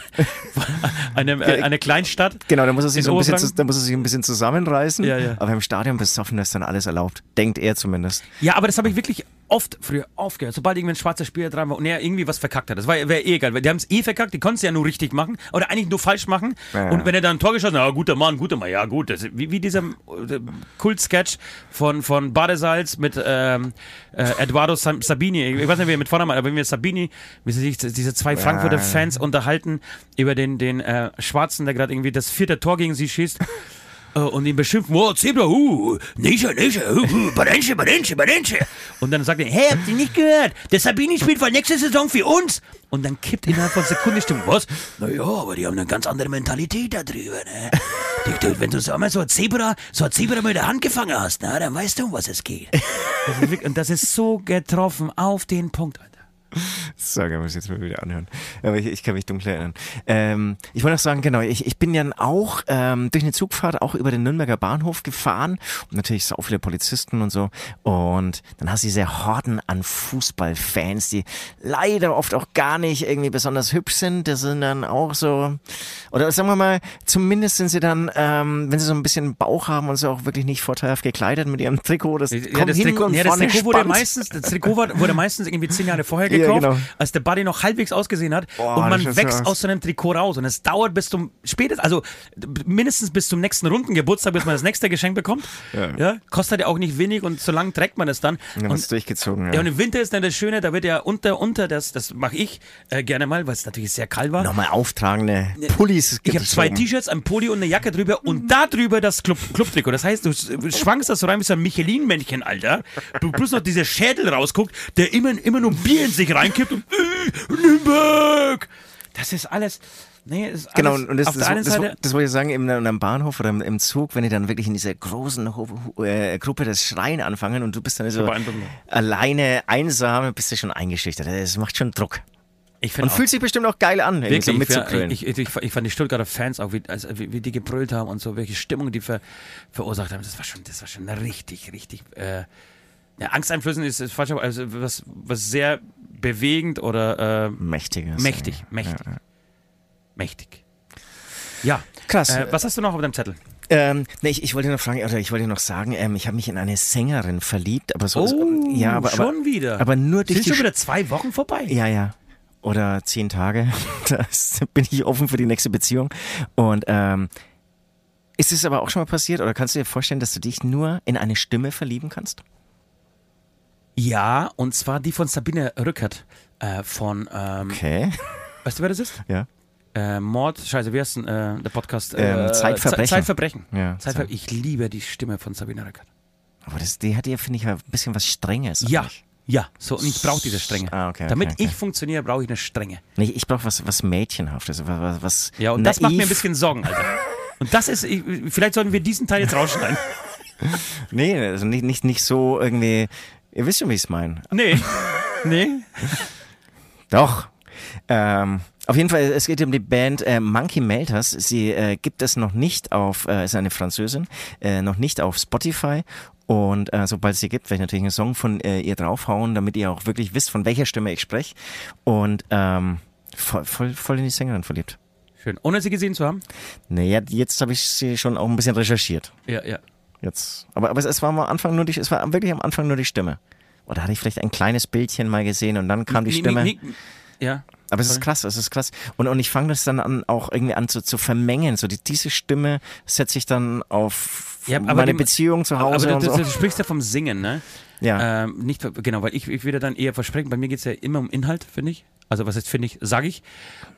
einer, äh, einer Kleinstadt. Genau, da muss er sich so ein bisschen, da muss er sich ein bisschen zusammenreißen. Ja, ja. Aber im Stadion besoffen ist dann alles erlaubt. Denkt er zumindest. Ja, aber das habe ich wirklich oft früher aufgehört. Sobald irgendwann ein schwarzer Spieler dran war und er irgendwie was verkackt hat. Das war wäre eh egal, weil die haben es eh verkackt, die konnten es ja nur richtig machen oder eigentlich nur falsch machen. Ja. Und wenn er dann ein Tor geschossen hat, ja, guter Mann, guter Mann, ja gut. Das, wie, wie dieser äh, Kult-Sketch von, von Badesalz mit ähm, äh, Eduardo Sabini. Ich weiß nicht, wie er mit Vornamen, aber wenn wir Sabini, wie sie sich diese zwei Frankfurter Fans unterhalten über den, den äh, Schwarzen, der gerade irgendwie das vierte Tor gegen sie schießt. Äh, und ihn beschimpfen, oh, Zebra, uh, Nische, Nische, uh, Badenche, Badenche, Badenche. Und dann sagt er, hey, habt ihr nicht gehört? Der Sabini spielt für nächste Saison für uns. Und dann kippt innerhalb von Sekunden Stimmung. Was? Naja, aber die haben eine ganz andere Mentalität da drüber, ne? Wenn du so einmal so ein Zebra, so ein Zebra mit der Hand gefangen hast, na, dann weißt du, um was es geht. Das ist und das ist so getroffen auf den Punkt, Alter. Sorry, muss ich jetzt mal wieder anhören. Aber ich, ich kann mich dunkel erinnern. Ähm, ich wollte noch sagen, genau, ich, ich bin dann auch ähm, durch eine Zugfahrt auch über den Nürnberger Bahnhof gefahren und natürlich so viele Polizisten und so. Und dann hast du diese Horden an Fußballfans, die leider oft auch gar nicht irgendwie besonders hübsch sind. Das sind dann auch so, oder sagen wir mal, zumindest sind sie dann, ähm, wenn sie so ein bisschen Bauch haben und so auch wirklich nicht vorteilhaft gekleidet mit ihrem Trikot. Das Ja, kommt das hin Trikot, und ja, das vorne Trikot wurde meistens, das Trikot wurde meistens irgendwie zehn Jahre vorher Ja, gekauft, genau. als der Buddy noch halbwegs ausgesehen hat. Boah, und man wächst aus. so einem Trikot raus. Und es dauert bis zum spätestens, also mindestens bis zum nächsten runden Geburtstag, bis man das nächste Geschenk bekommt. Ja. kostet ja auch nicht wenig und so lange trägt man es dann. Ja, und, was durchgezogen, ja. ja, und im Winter ist dann das Schöne, da wird ja unter, unter das, das mache ich äh, gerne mal, weil es natürlich sehr kalt war. Nochmal auftragende Pullis. Ich habe zwei. T-Shirts, ein Pulli und eine Jacke drüber und da drüber das Club Clubtrikot. Das heißt, du schwankst das so rein wie so ein Michelin-Männchen, Alter. Du plus noch dieser Schädel rausguckt, der immer, immer nur Bier in sich reinkippt und äh, Nürnberg. Das ist alles. Nee, das ist Genau, alles und das, auf das, der einen das, Seite. das wollte ich sagen, im, am Bahnhof oder im, im Zug, wenn die dann wirklich in dieser großen äh, Gruppe das Schreien anfangen und du bist dann so alleine, einsam, bist du schon eingeschüchtert. Das macht schon Druck. Ich Und auch, fühlt sich bestimmt auch geil an, so wirklich, mitzugrölen. ich, ich, ich, ich fand die Stuttgarter Fans auch, wie, also, wie, wie die gebrüllt haben und so, welche Stimmung die ver, verursacht haben. Das war schon, das war schon richtig, richtig. Äh, ja, angsteinflößend ist, ist falsch, aber also was, was sehr bewegend oder äh, Mächtiges. mächtig, mächtig, mächtig. Ja. Krass. Äh, was hast du noch auf deinem Zettel? Ähm, nee, ich, ich wollte noch fragen, oder ich wollte noch sagen, ähm, ich habe mich in eine Sängerin verliebt, aber so, Oh, ja, aber, aber, schon wieder. aber nur durch Sind die schon wieder zwei Wochen vorbei? Ja, ja. Oder zehn Tage. Das bin ich offen für die nächste Beziehung. Und ähm, ist es aber auch schon mal passiert? Oder kannst du dir vorstellen, dass du dich nur in eine Stimme verlieben kannst? Ja, und zwar die von Sabine Rückert äh, von, ähm, Okay. weißt du, wer das ist? Ja. Äh, Mord, scheiße, wie heißt denn äh, der Podcast? Ähm, äh, Zeitverbrechen. Ze- Zeitverbrechen. Ja, Zeitver ich liebe die Stimme von Sabine Rückert. Aber das, die hat ja, finde ich, ein bisschen was Strenges. Ja, eigentlich. ja, so, und ich brauche diese Strenge. Ah, okay, okay, Damit okay. ich funktioniere, brauche ich eine Strenge. Nee, ich brauche was, was Mädchenhaftes. Was, was, Ja, und das macht mir ein naiv. bisschen Sorgen, Alter. Und das ist, ich, vielleicht sollten wir diesen Teil jetzt rausschneiden. Nee, also nicht, nicht, nicht so irgendwie. Ihr wisst schon, wie ich es meine. Nee. Nee. Doch. Ähm, auf jeden Fall, es geht um die Band äh, Monkey Melters. Sie äh, gibt es noch nicht auf, äh, ist eine Französin, äh, noch nicht auf Spotify. Und äh, sobald es sie gibt, werde ich natürlich einen Song von äh, ihr draufhauen, damit ihr auch wirklich wisst, von welcher Stimme ich spreche. Und ähm, voll, voll, voll in die Sängerin verliebt. Schön. Ohne sie gesehen zu haben? Naja, jetzt habe ich sie schon auch ein bisschen recherchiert. Ja, ja. Jetzt. Aber, aber es, es war am Anfang nur die, es war wirklich am Anfang nur die Stimme. Oder hatte ich vielleicht ein kleines Bildchen mal gesehen und dann kam die Mi- Stimme. mi- mi- ja. Aber es ist krass, es ist krass. Und, und ich fange das dann an, auch irgendwie an zu, zu vermengen. So die, diese Stimme setze ich dann auf Ja, aber meine dem- Beziehung zu Hause Aber und du, so. du, du sprichst ja vom Singen, ne? ja. Ähm, nicht, genau, weil ich, ich würde dann eher versprechen, bei mir geht es ja immer um Inhalt, finde ich. Also was jetzt finde ich, sage ich.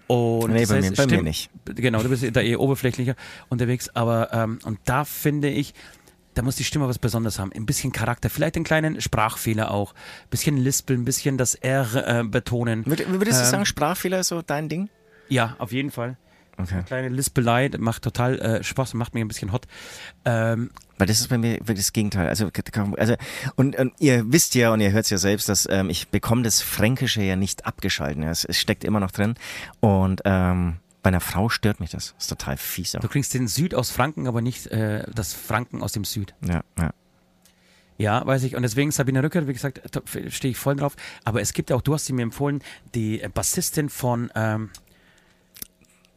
Und Nee, bei heißt, mir- bei mir nicht. Genau, du bist da eher oberflächlicher unterwegs, aber ähm, und da finde ich, da muss die Stimme was Besonderes haben. Ein bisschen Charakter, vielleicht einen kleinen Sprachfehler auch. Ein bisschen lispeln, ein bisschen das R äh, betonen. Würd- Würdest du ähm, sagen, Sprachfehler ist so dein Ding? Ja, auf jeden Fall. Okay. Kleine Lispelei, macht total äh, Spaß und macht mich ein bisschen hot. Ähm, Weil das ist bei mir das Gegenteil. Also, also und, und ihr wisst ja und ihr hört es ja selbst, dass ähm, ich bekomme das Fränkische ja nicht abgeschalten. Ja. Es, es steckt immer noch drin. Und ähm, bei einer Frau stört mich das. Das ist total fies auch. du kriegst den Süd aus Franken, aber nicht äh, das Franken aus dem Süd. Ja, ja. Ja, weiß ich. Und deswegen Sabine Rücker, wie gesagt, stehe ich voll drauf. Aber es gibt auch, du hast sie mir empfohlen, die Bassistin von, ähm,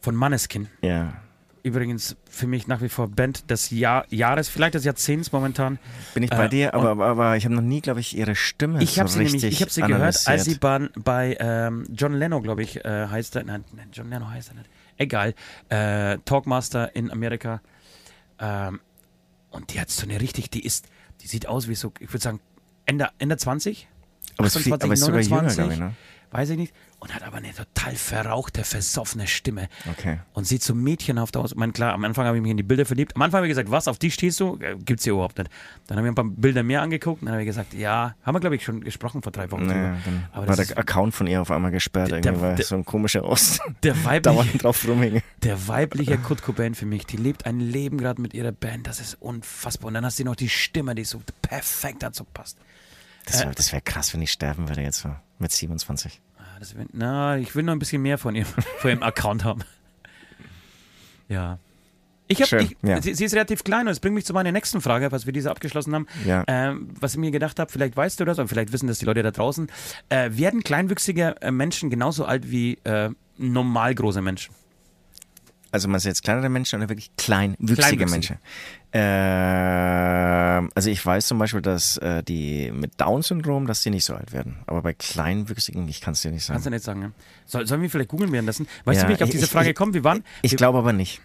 von Manneskin. ja. Übrigens für mich nach wie vor Band des Jahr, Jahres, vielleicht des Jahrzehnts momentan. Bin ich bei Äh, dir, aber, aber, aber ich habe noch nie, glaube ich, ihre Stimme Ich so habe sie nämlich, ich habe sie gehört, als sie bei, bei ähm, John Leno, glaube ich, äh, heißt er. Nein, nein, John Leno heißt er nicht. Egal. Äh, Talkmaster in Amerika. Ähm, und die hat so eine richtig, die ist, die sieht aus wie so, ich würde sagen, Ende, Ende 20. aber es ist, viel, 28, aber es ist sogar jünger, 29. glaube ich, ne? Weiß ich nicht. Und hat aber eine total verrauchte, versoffene Stimme. Okay. Und sieht so mädchenhaft aus. Ich meine, klar, am Anfang habe ich mich in die Bilder verliebt. Am Anfang habe ich gesagt, was, auf die stehst du? Äh, Gibt's hier überhaupt nicht. Dann habe ich ein paar Bilder mehr angeguckt und dann habe ich gesagt, ja, haben wir, glaube ich, schon gesprochen vor drei Wochen. Naja, Aber war der ist- Account von ihr auf einmal gesperrt, Der- irgendwie, weil der- so ein komischer Ost Der weibliche, drauf rumhing. der weibliche Kurt Cobain für mich, die lebt ein Leben gerade mit ihrer Band. Das ist unfassbar. Und dann hast du noch die Stimme, die so perfekt dazu passt. Das Äh, wäre das wär krass, wenn ich sterben würde jetzt so mit 27. Ah, Das will, na, ich will noch ein bisschen mehr von ihrem, von ihrem Account haben. Ja. Ich hab, Schön, ich, ja. sie, sie ist relativ klein und das bringt mich zu meiner nächsten Frage, was wir diese abgeschlossen haben. Ja. Ähm, was ich mir gedacht habe, vielleicht weißt du das und vielleicht wissen das die Leute da draußen. Äh, werden kleinwüchsige äh, Menschen genauso alt wie äh, normal große Menschen? Also man jetzt kleinere Menschen oder wirklich kleinwüchsige. Menschen? Ähm, also ich weiß zum Beispiel, dass äh, die mit Down-Syndrom, dass die nicht so alt werden. Aber bei kleinwüchsigen, ich kann es dir nicht Kannst du sagen. nicht sagen. Ne? Soll, sollen wir vielleicht googeln währenddessen? Weißt Ja, du, wie ich auf ich- diese ich- Frage ich- komme? Wir waren, Ich wir- glaube aber nicht.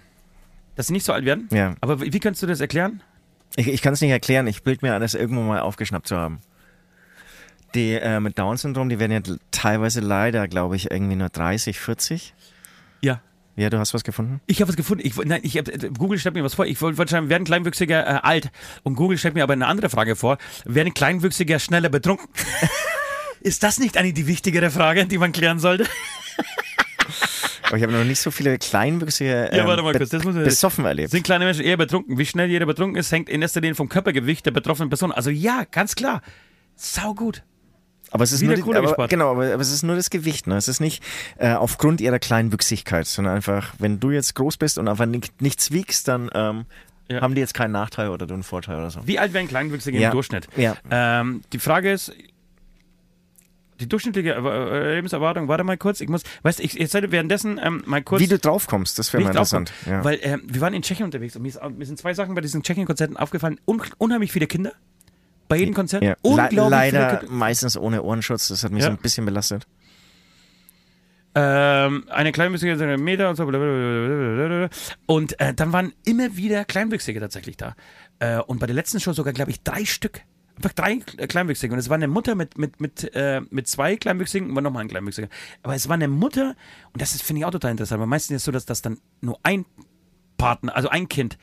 dass sie nicht so alt werden? Ja. Aber wie, wie kannst du das erklären? Ich, ich kann es nicht erklären. Ich bild mir an, das irgendwo mal aufgeschnappt zu haben. Die äh, mit Down-Syndrom, die werden ja teilweise leider, glaube ich, irgendwie nur 30, 40. Ja. Ja, du hast was gefunden? Ich habe was gefunden. Ich, nein, ich hab, Google stellt mir was vor. Ich wollte schreiben, werden Kleinwüchsiger äh, alt? Und Google stellt mir aber eine andere Frage vor. Werden Kleinwüchsiger schneller betrunken? Ist das nicht eine die wichtigere Frage, die man klären sollte? Aber ich habe noch nicht so viele kleinwüchsige Ja, ähm, warte mal kurz, das muss man- besoffen erlebt. Sind kleine Menschen eher betrunken? Wie schnell jeder betrunken ist, hängt in erster Linie vom Körpergewicht der betroffenen Person. Also ja, ganz klar. Sau gut. Aber es ist Wieder nur die, aber, genau, aber, aber es ist nur das Gewicht. Ne? Es ist nicht äh, aufgrund ihrer Kleinwüchsigkeit, sondern einfach, wenn du jetzt groß bist und einfach nicht, nichts wiegst, dann ähm, Ja. haben die jetzt keinen Nachteil oder du einen Vorteil oder so. Wie alt werden Kleinwüchsige Ja. im Durchschnitt? Ja. Ähm, die Frage ist, die durchschnittliche äh, Lebenserwartung, warte mal kurz, ich muss, weißt du, ich, sollte währenddessen ähm, mal kurz... Wie du drauf kommst, das wäre mal interessant. Ja. Weil ähm, wir waren in Tschechien unterwegs und mir, ist, mir sind zwei Sachen bei diesen Tschechien-Konzerten aufgefallen. Un unheimlich viele Kinder bei jedem Konzert. ja. Le Unglaublich leider viele Kinder. meistens ohne Ohrenschutz, das hat mich Ja. so ein bisschen belastet. Ähm, eine Kleinwüchsige Meter und so. blablabla. Und äh, dann waren immer wieder Kleinwüchsige tatsächlich da. Äh, und bei der letzten Show sogar, glaube ich, drei Stück. Einfach drei Kleinwüchsige. Und es war eine Mutter mit, mit, mit, äh, mit zwei Kleinwüchsigen und war nochmal ein Kleinwüchsiger. Aber es war eine Mutter, und das ist, finde ich auch total interessant, weil meistens ist es so, dass das dann nur ein Partner, also ein Kind,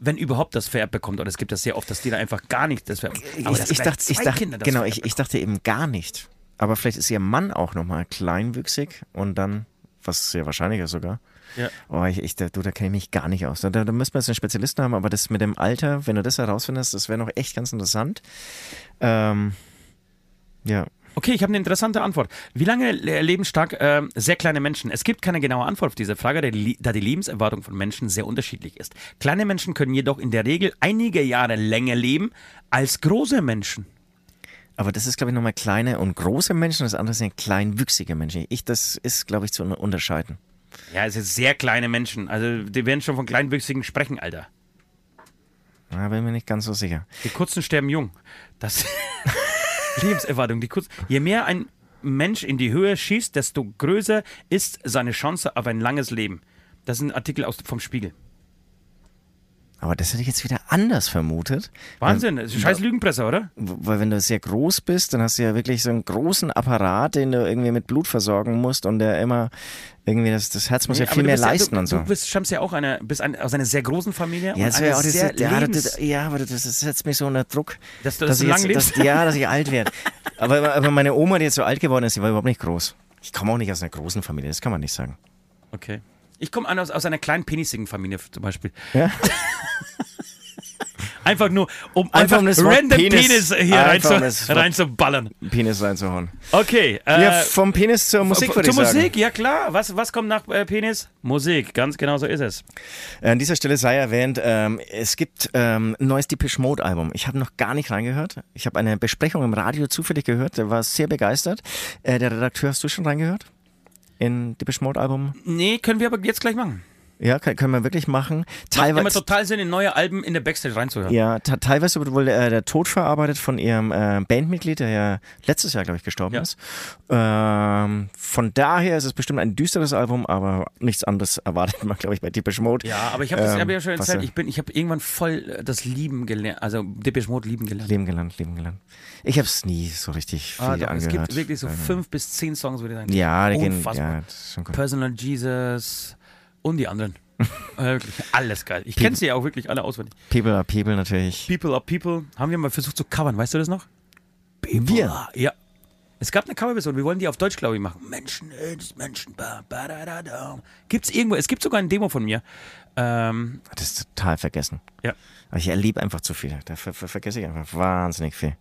wenn überhaupt das vererbt bekommt. Oder es gibt das sehr oft, dass die da einfach gar nicht das vererbt Aber ich, dachte, ich, dachte, Kinder genau, ich, ich dachte eben gar nicht. Aber vielleicht ist ihr Mann auch nochmal kleinwüchsig und dann, was sehr wahrscheinlich ist sogar. Ja. Oh, ich, ich, da, du, da kenne ich mich gar nicht aus. Da, da, da müssen wir jetzt einen Spezialisten haben, aber das mit dem Alter, wenn du das herausfindest, das wäre noch echt ganz interessant. Ähm, ja. Okay, ich habe eine interessante Antwort. Wie lange le- leben stark ähm, sehr kleine Menschen? Es gibt keine genaue Antwort auf diese Frage, da die, da die Lebenserwartung von Menschen sehr unterschiedlich ist. Kleine Menschen können jedoch in der Regel einige Jahre länger leben als große Menschen. Aber das ist, glaube ich, nochmal kleine und große Menschen, das andere sind kleinwüchsige Menschen. Ich, das ist, glaube ich, zu un- unterscheiden. Ja, es sind sehr kleine Menschen. Also die werden schon von Kleinwüchsigen sprechen, Alter. Da bin ich mir nicht ganz so sicher. Die Kurzen sterben jung. Das Lebenserwartung. Die kurz, je mehr ein Mensch in die Höhe schießt, desto größer ist seine Chance auf ein langes Leben. Das ist ein Artikel aus, vom Spiegel. Aber das hätte ich jetzt wieder anders vermutet. Wahnsinn, das ist scheiß Lügenpresse, oder? Weil wenn du sehr groß bist, dann hast du ja wirklich so einen großen Apparat, den du irgendwie mit Blut versorgen musst und der immer irgendwie das, das Herz muss Nee, ja viel mehr ja- leisten du, und so. Du bist, stammst ja auch eine, bist ein, aus einer sehr großen Familie. Ja, das auch das, sehr ja, das, ja, aber das, das setzt mich so unter Druck. Dass du- dass dass ich lang jetzt, lebst? dass, ja, dass ich alt werde. Aber, aber meine Oma, die jetzt so alt geworden ist, die war überhaupt nicht groß. Ich komme auch nicht aus einer großen Familie, das kann man nicht sagen. Okay. Ich komme aus, aus einer kleinen penisigen Familie zum Beispiel. Ja? Einfach nur, um Einfach einfach, random Penis, Penis- hier rein reinzuballern. Penis reinzuhauen. Okay. Äh, ja, vom Penis zur Musik würde Zur ich sagen. Musik, ja klar. Was, was kommt nach äh, Penis? Musik, ganz genau so ist es. An dieser Stelle sei erwähnt, ähm, es gibt ähm, ein neues Depeche Mode Album. Ich habe noch gar nicht reingehört. Ich habe eine Besprechung im Radio zufällig gehört. Der war sehr begeistert. Äh, der Redakteur, hast du schon reingehört? In Depeche Mode Album? Nee, können wir aber jetzt gleich machen. Ja, kann, können wir wirklich machen. Macht immer Teilweise, total Sinn, in neue Alben in der Backstage reinzuhören. ja, teilweise wird wohl äh, der Tod verarbeitet von ihrem äh, Bandmitglied, der ja letztes Jahr, glaube ich, gestorben Ja. ist. Ähm, von daher ist es bestimmt ein düsteres Album, aber nichts anderes erwartet man, glaube ich, bei Depeche Mode. Ja, aber ich habe das Ähm, hab ja schon was erzählt. ja- Ich, bin, ich habe irgendwann voll äh, das Lieben gelernt, also Depeche Mode lieben gelernt. Leben gelernt, Leben gelernt. Ich habe es nie so richtig viel Ah, doch, es angehört. gibt wirklich so fünf bis zehn Songs, würde ich sagen. Ja, die gehen, ja, das ist schon gut. Personal Jesus und die anderen. Alles geil. Ich kenne sie ja auch wirklich alle auswendig. People are People natürlich. People are People haben wir mal versucht zu covern, weißt du das noch? Wir? Ja. Es gab eine Coverversion, wir wollen die auf Deutsch, glaube ich, machen. Menschen Menschen. Ba, ba, da, da, da. Gibt's irgendwo, es gibt sogar ein Demo von mir. Ähm, Das ist total vergessen. ja. Aber ich erlebe einfach zu viel. Da ver ver vergesse ich einfach wahnsinnig viel.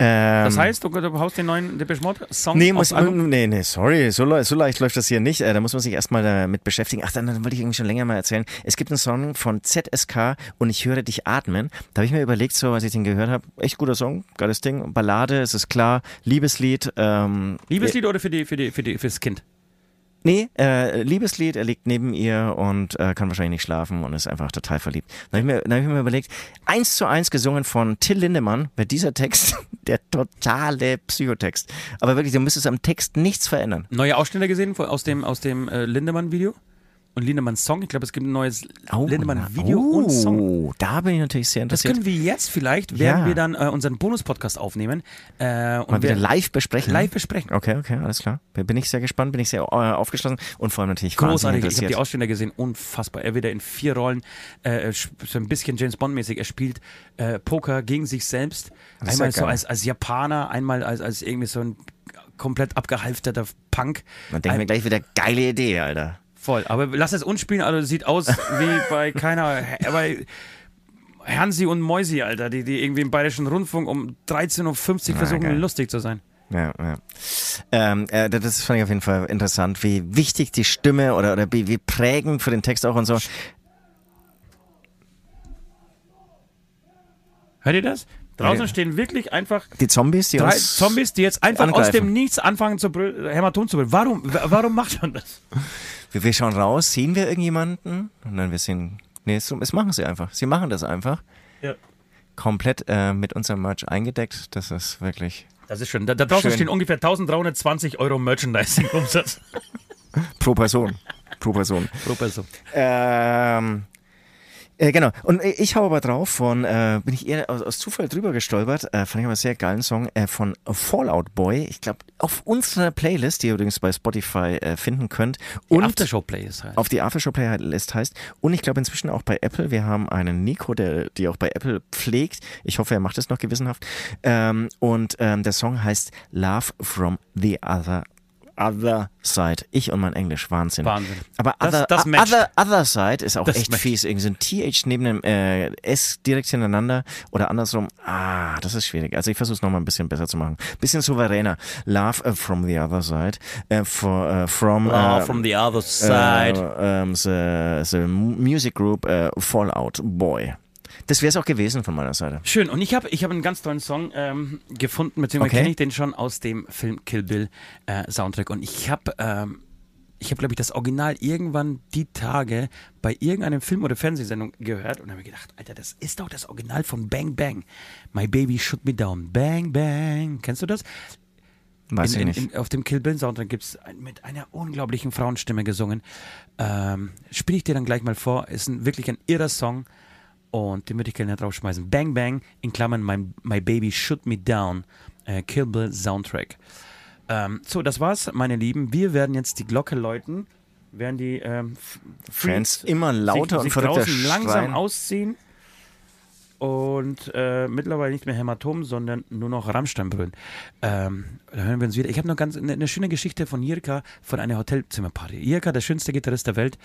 Ähm, Das heißt, du, du haust den neuen Depeche Mode Song Nee, muss, nee, nee, sorry, so, le- so leicht läuft das hier nicht. Äh, Da muss man sich erstmal damit beschäftigen. Ach, dann, dann wollte ich irgendwie schon länger mal erzählen. Es gibt einen Song von ZSK und ich höre dich atmen. Da habe ich mir überlegt, so als ich den gehört habe, echt guter Song, geiles Ding. Ballade, es ist klar, Liebeslied. Ähm, Liebeslied oder für die, für die, für die, fürs Kind? Nee, äh, Liebeslied, er liegt neben ihr und äh, kann wahrscheinlich nicht schlafen und ist einfach total verliebt. Dann habe ich, mir- dann hab ich mir überlegt, eins zu eins gesungen von Till Lindemann, wird dieser Text der totale Psychotext. Aber wirklich, du müsstest am Text nichts verändern. Neue Ausschnitte gesehen aus dem, aus dem äh, Lindemann-Video? Und Lindemann-Song? Ich glaube, es gibt ein neues Lindemann-Video oh, und Song. Da bin ich natürlich sehr Das interessiert. können wir jetzt vielleicht, werden Ja. wir dann äh, unseren Bonus-Podcast aufnehmen. Äh, und Mal wieder live besprechen. live besprechen. Okay, okay, alles klar. Bin ich sehr gespannt, bin ich sehr äh, aufgeschlossen und vor allem natürlich Großartig, ich habe die. Ausschnitte gesehen, unfassbar. Er wieder in vier Rollen, äh, so ein bisschen James Bond-mäßig. Er spielt äh, Poker gegen sich selbst. Das Einmal so als, als Japaner, einmal als, als irgendwie so ein komplett abgehalfterter Punk. Man denkt mir gleich wieder, geile Idee, Alter. Voll. Aber lass es uns spielen, also sieht aus wie bei keiner, bei Hansi und Mäusi, Alter, die, die irgendwie im Bayerischen Rundfunk um 13.50 Uhr versuchen, geil. lustig zu sein. Ja, ja. Ähm, äh, das fand ich auf jeden Fall interessant, wie wichtig die Stimme oder, oder wie, wie prägend für den Text auch und so. Hört ihr das? Draußen Ja. stehen wirklich einfach Die Zombies, die drei Zombies, die jetzt einfach aus angreifen. dem Nichts anfangen zu brüllen, Hämatom zu brüllen. Warum, wa- warum macht man das? Wir, wir schauen raus, sehen wir irgendjemanden und dann wir sehen, nee, es, es machen sie einfach. Sie machen das einfach. Ja. Komplett äh, mit unserem Merch eingedeckt. Das ist wirklich Das ist schön. Da, da draußen Schön. stehen ungefähr 1320 Euro Merchandising-Umsatz pro Person. pro Person. pro Person. Ähm, äh, genau. Und äh, ich hau aber drauf von, äh, bin ich eher aus, aus Zufall drüber gestolpert, äh, fand ich aber einen sehr geilen Song äh, von Fallout Boy. Ich glaube, auf unserer Playlist, die ihr übrigens bei Spotify äh, finden könnt. Und Und Aftershow-Play ist halt. auf die Aftershow-Playlist heißt. Und ich glaube inzwischen auch bei Apple. Wir haben einen Nico, der die auch bei Apple pflegt. Ich hoffe, er macht es noch gewissenhaft. Ähm, und ähm, der Song heißt Love from the Other. Other Side. Ich und mein Englisch, Wahnsinn. Wahnsinn. Aber Das- other, das matcht. other, other Side ist auch Das echt matcht. fies. Irgendwie so ein TH neben dem äh, S direkt hintereinander oder andersrum. Ah, das ist schwierig. Also ich versuche es nochmal ein bisschen besser zu machen. Bisschen souveräner. Love äh, from the Other Side. Äh, for, äh, from, Oh, from the other side. äh, ähm, the, the Music Group Fallout Boy. Das wäre es auch gewesen von meiner Seite. Schön. Und ich habe ich hab einen ganz tollen Song ähm, gefunden, beziehungsweise Okay. kenne ich den schon aus dem Film Kill Bill äh, Soundtrack. Und ich habe ähm, ich habe, glaube ich, das Original irgendwann die Tage bei irgendeinem Film- oder Fernsehsendung gehört und habe mir gedacht, Alter, das ist doch das Original von Bang Bang. My Baby Shoot Me Down. Bang Bang. Kennst du das? Weiß in, ich nicht. in, in, auf dem Kill Bill Soundtrack gibt es mit einer unglaublichen Frauenstimme gesungen. Ähm, Spiele ich dir dann gleich mal vor. Ist ein, wirklich ein irrer Song und den würde ich gerne draufschmeißen. Bang Bang in Klammern My, My Baby Shoot Me Down. Äh, Kill Bill Soundtrack. Ähm, so, das war's, meine Lieben. Wir werden jetzt die Glocke läuten. Werden die ähm, Fans immer lauter sich, und sich draußen langsam schreien. ausziehen und äh, mittlerweile nicht mehr Hämatom, sondern nur noch Rammstein brüllen. Ähm, da hören wir uns wieder. Ich habe noch ganz eine, eine schöne Geschichte von Jirka von einer Hotelzimmerparty. Jirka, der schönste Gitarrist der Welt,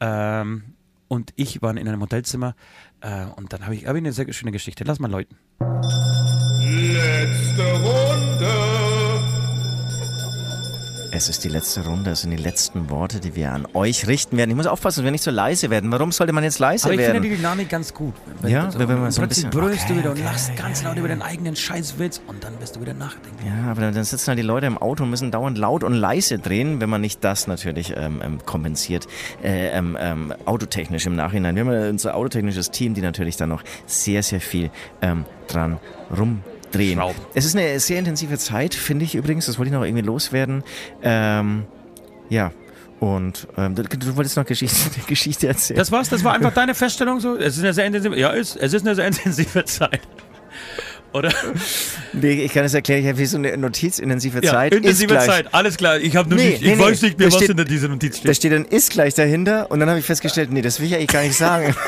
ähm, und ich waren in einem Hotelzimmer äh, und dann habe ich, hab ich eine sehr schöne Geschichte. Lass mal läuten. Letzte Runde. Es ist die letzte Runde, es sind die letzten Worte, die wir an euch richten werden. Ich muss aufpassen, dass wir nicht so leise werden. Warum sollte man jetzt leise Aber ich werden? finde die Dynamik ganz gut. Ja, wenn wir mal so ein bisschen- brüllst du Okay, wieder und okay, lachst ganz okay, laut über deinen eigenen Scheißwitz und dann wirst du wieder nachdenken. Ja, aber dann, sitzen halt die Leute im Auto und müssen dauernd laut und leise drehen, wenn man nicht das natürlich ähm, ähm, kompensiert, äh, ähm, ähm, autotechnisch im Nachhinein. Wir haben unser autotechnisches Team, die natürlich dann noch sehr, sehr viel ähm, dran rumdrehen. Schrauben. Es ist eine sehr intensive Zeit, finde ich übrigens, das wollte ich noch irgendwie loswerden. Ähm, ja, und ähm, du, du wolltest noch Geschichte, Geschichte erzählen. Das war's, das war einfach deine Feststellung so. Es ist eine sehr intensive, ja, es, es ist eine sehr intensive Zeit. Oder? nee, ich kann es erklären, ich habe hier so eine notizintensive Ja, Zeit. intensive ist. Zeit, alles klar. Ich habe nur Nee, nicht, ich nee, weiß nicht mehr, da was steht- hinter dieser Notiz Da steht. steht dann ist gleich dahinter und dann habe ich festgestellt, nee, das will ich eigentlich gar nicht sagen.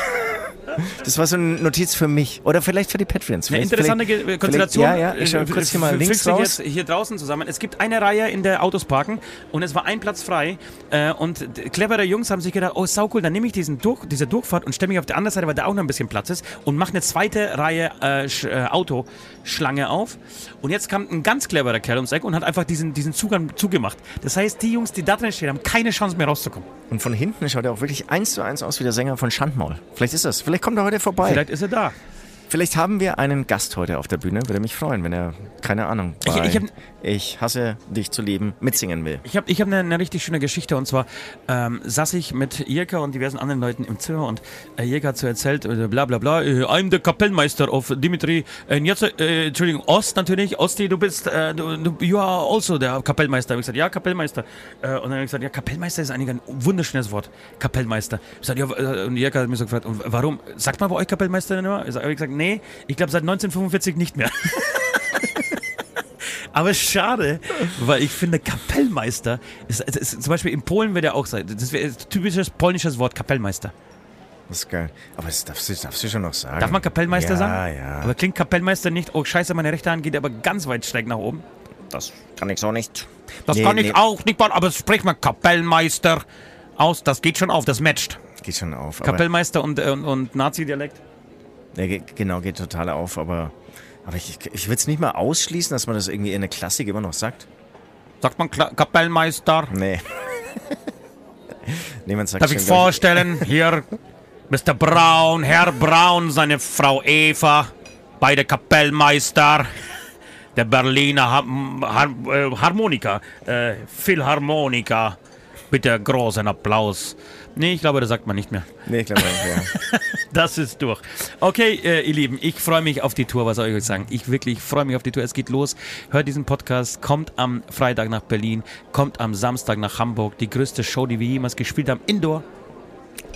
Das war so eine Notiz für mich. Oder vielleicht für die Patreons. Eine interessante Konstellation. Ja, ja, ich äh, kurz hier mal links raus. jetzt hier draußen zusammen. Es gibt eine Reihe, in der Autos parken und es war ein Platz frei. Äh, und clevere Jungs haben sich gedacht, oh, sau cool, dann nehme ich diesen Durch, diese Durchfahrt und stelle mich auf der anderen Seite, weil da auch noch ein bisschen Platz ist und mache eine zweite Reihe äh, äh, Autoschlange auf. Und jetzt kam ein ganz cleverer Kerl ums Eck und hat einfach diesen, diesen Zugang zugemacht. Das heißt, die Jungs, die da drin stehen, haben keine Chance mehr rauszukommen. Und von hinten schaut er auch wirklich eins zu eins aus wie der Sänger von Schandmaul. Vielleicht ist das. Vielleicht kommt er heute vorbei. Vielleicht, Vielleicht ist er da. haben wir einen Gast heute auf der Bühne. Würde mich freuen, wenn er, keine Ahnung, Ich- bei ich hab- ich hasse dich zu lieben, mitsingen will. Ich habe ich hab eine, eine richtig schöne Geschichte und zwar ähm, saß ich mit Jirka und diversen anderen Leuten im Zimmer und äh, Jirka hat so erzählt, äh, bla bla bla, äh, I'm the Kapellmeister of Dimitri, äh, jetzt, äh, Entschuldigung, Ost natürlich, Osti, du bist, äh, du, du, you are also der Kapellmeister. Ich gesagt, ja, Kapellmeister. Äh, und dann habe ich gesagt, ja, Kapellmeister ist eigentlich ein wunderschönes Wort, Kapellmeister. Ich gesagt, ja, äh, und Jirka hat mich so gefragt, warum, sagt man bei euch Kapellmeister denn immer? Ich habe gesagt, nee, ich glaube seit 1945 nicht mehr. Aber schade, weil ich finde, Kapellmeister ist, ist, ist zum Beispiel in Polen wird er auch sein. Das wäre ein typisches polnisches Wort, Kapellmeister. Das ist geil. Aber das darfst du, darfst du schon noch sagen. Darf man Kapellmeister ja, sagen? Ja, Aber klingt Kapellmeister nicht, oh scheiße, meine rechte Hand geht aber ganz weit schräg nach oben. Das kann ich so nicht. Das Nee, kann ich nee. auch nicht, mal, aber sprich mal Kapellmeister aus, das geht schon auf, das matcht. Geht schon auf. Kapellmeister und, äh, und, und Nazi-Dialekt. ja, ge- genau, geht total auf. Aber, aber ich, ich würde es nicht mal ausschließen, dass man das irgendwie in der Klassik immer noch sagt. Sagt man Kla Kapellmeister? Nee. Niemand sagt Darf ich vorstellen, hier Mr. Braun, Herr Braun, seine Frau Eva, beide Kapellmeister, der Berliner Har Har äh, Harmonika, äh, Philharmonika. Bitte großen Applaus. Nee, ich glaube, das sagt man nicht mehr. Nee, ich glaube nicht, ja. Das ist durch. Okay, äh, ihr Lieben, ich freue mich auf die Tour. Was soll ich euch sagen? Ich wirklich freue mich auf die Tour. Es geht los. Hört diesen Podcast. Kommt am Freitag nach Berlin. Kommt am Samstag nach Hamburg. Die größte Show, die wir jemals gespielt haben. Indoor.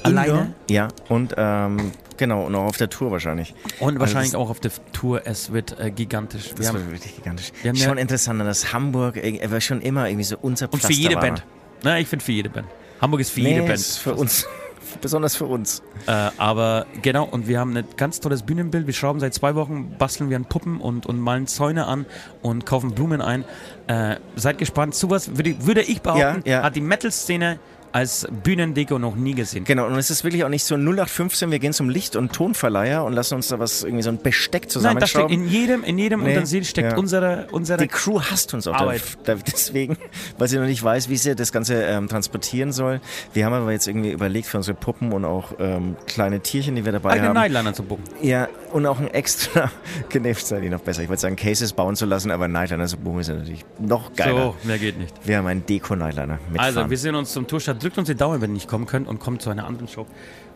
Alleine. Ja, und ähm, genau, noch auf der Tour wahrscheinlich. Und wahrscheinlich Also auch auf der Tour. Es wird äh, gigantisch. Wir Das haben, war wirklich gigantisch. wir haben ja- schon interessant, dass Hamburg äh, war schon immer irgendwie so unser und für jede Pflasterware. Band. Na, ich finde für jede Band. Hamburg ist für Nee, jede Band. ist für uns. Besonders für uns. Äh, aber genau, und wir haben ein ganz tolles Bühnenbild. Wir schrauben seit zwei Wochen, basteln wir an Puppen und, und malen Zäune an und kaufen Blumen ein. Äh, seid gespannt. Sowas würde, würde ich behaupten, Ja, ja. hat die Metal-Szene als Bühnendeko noch nie gesehen. Genau, und es ist wirklich auch nicht so 0815, wir gehen zum Licht- und Tonverleiher und lassen uns da was, irgendwie so ein Besteck Nein, da steckt zusammenschrauben. in jedem, in jedem Nee, Utensil steckt ja. unsere, unsere die Crew hasst uns auch Arbeit. da, deswegen, weil sie noch nicht weiß, wie sie das Ganze ähm, transportieren soll. Wir haben aber jetzt irgendwie überlegt für unsere Puppen und auch ähm, kleine Tierchen, die wir dabei eigenen haben. Nightliner zu buchen. Ja, und auch ein extra, nee, ist eigentlich noch besser. Ich wollte sagen, Cases bauen zu lassen, aber Nightliner zu buchen ist natürlich noch geiler. So, mehr geht nicht. Wir haben einen Deko-Nightliner mitfahren. Also, wir sehen uns zum Tourstart. Drückt uns die Daumen, wenn ihr nicht kommen könnt und kommt zu einer anderen Show.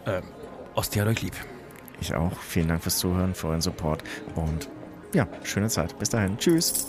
Ähm, Osti hat euch lieb. ich auch. Vielen Dank fürs Zuhören, für euren Support und ja, schöne Zeit. Bis dahin. Tschüss.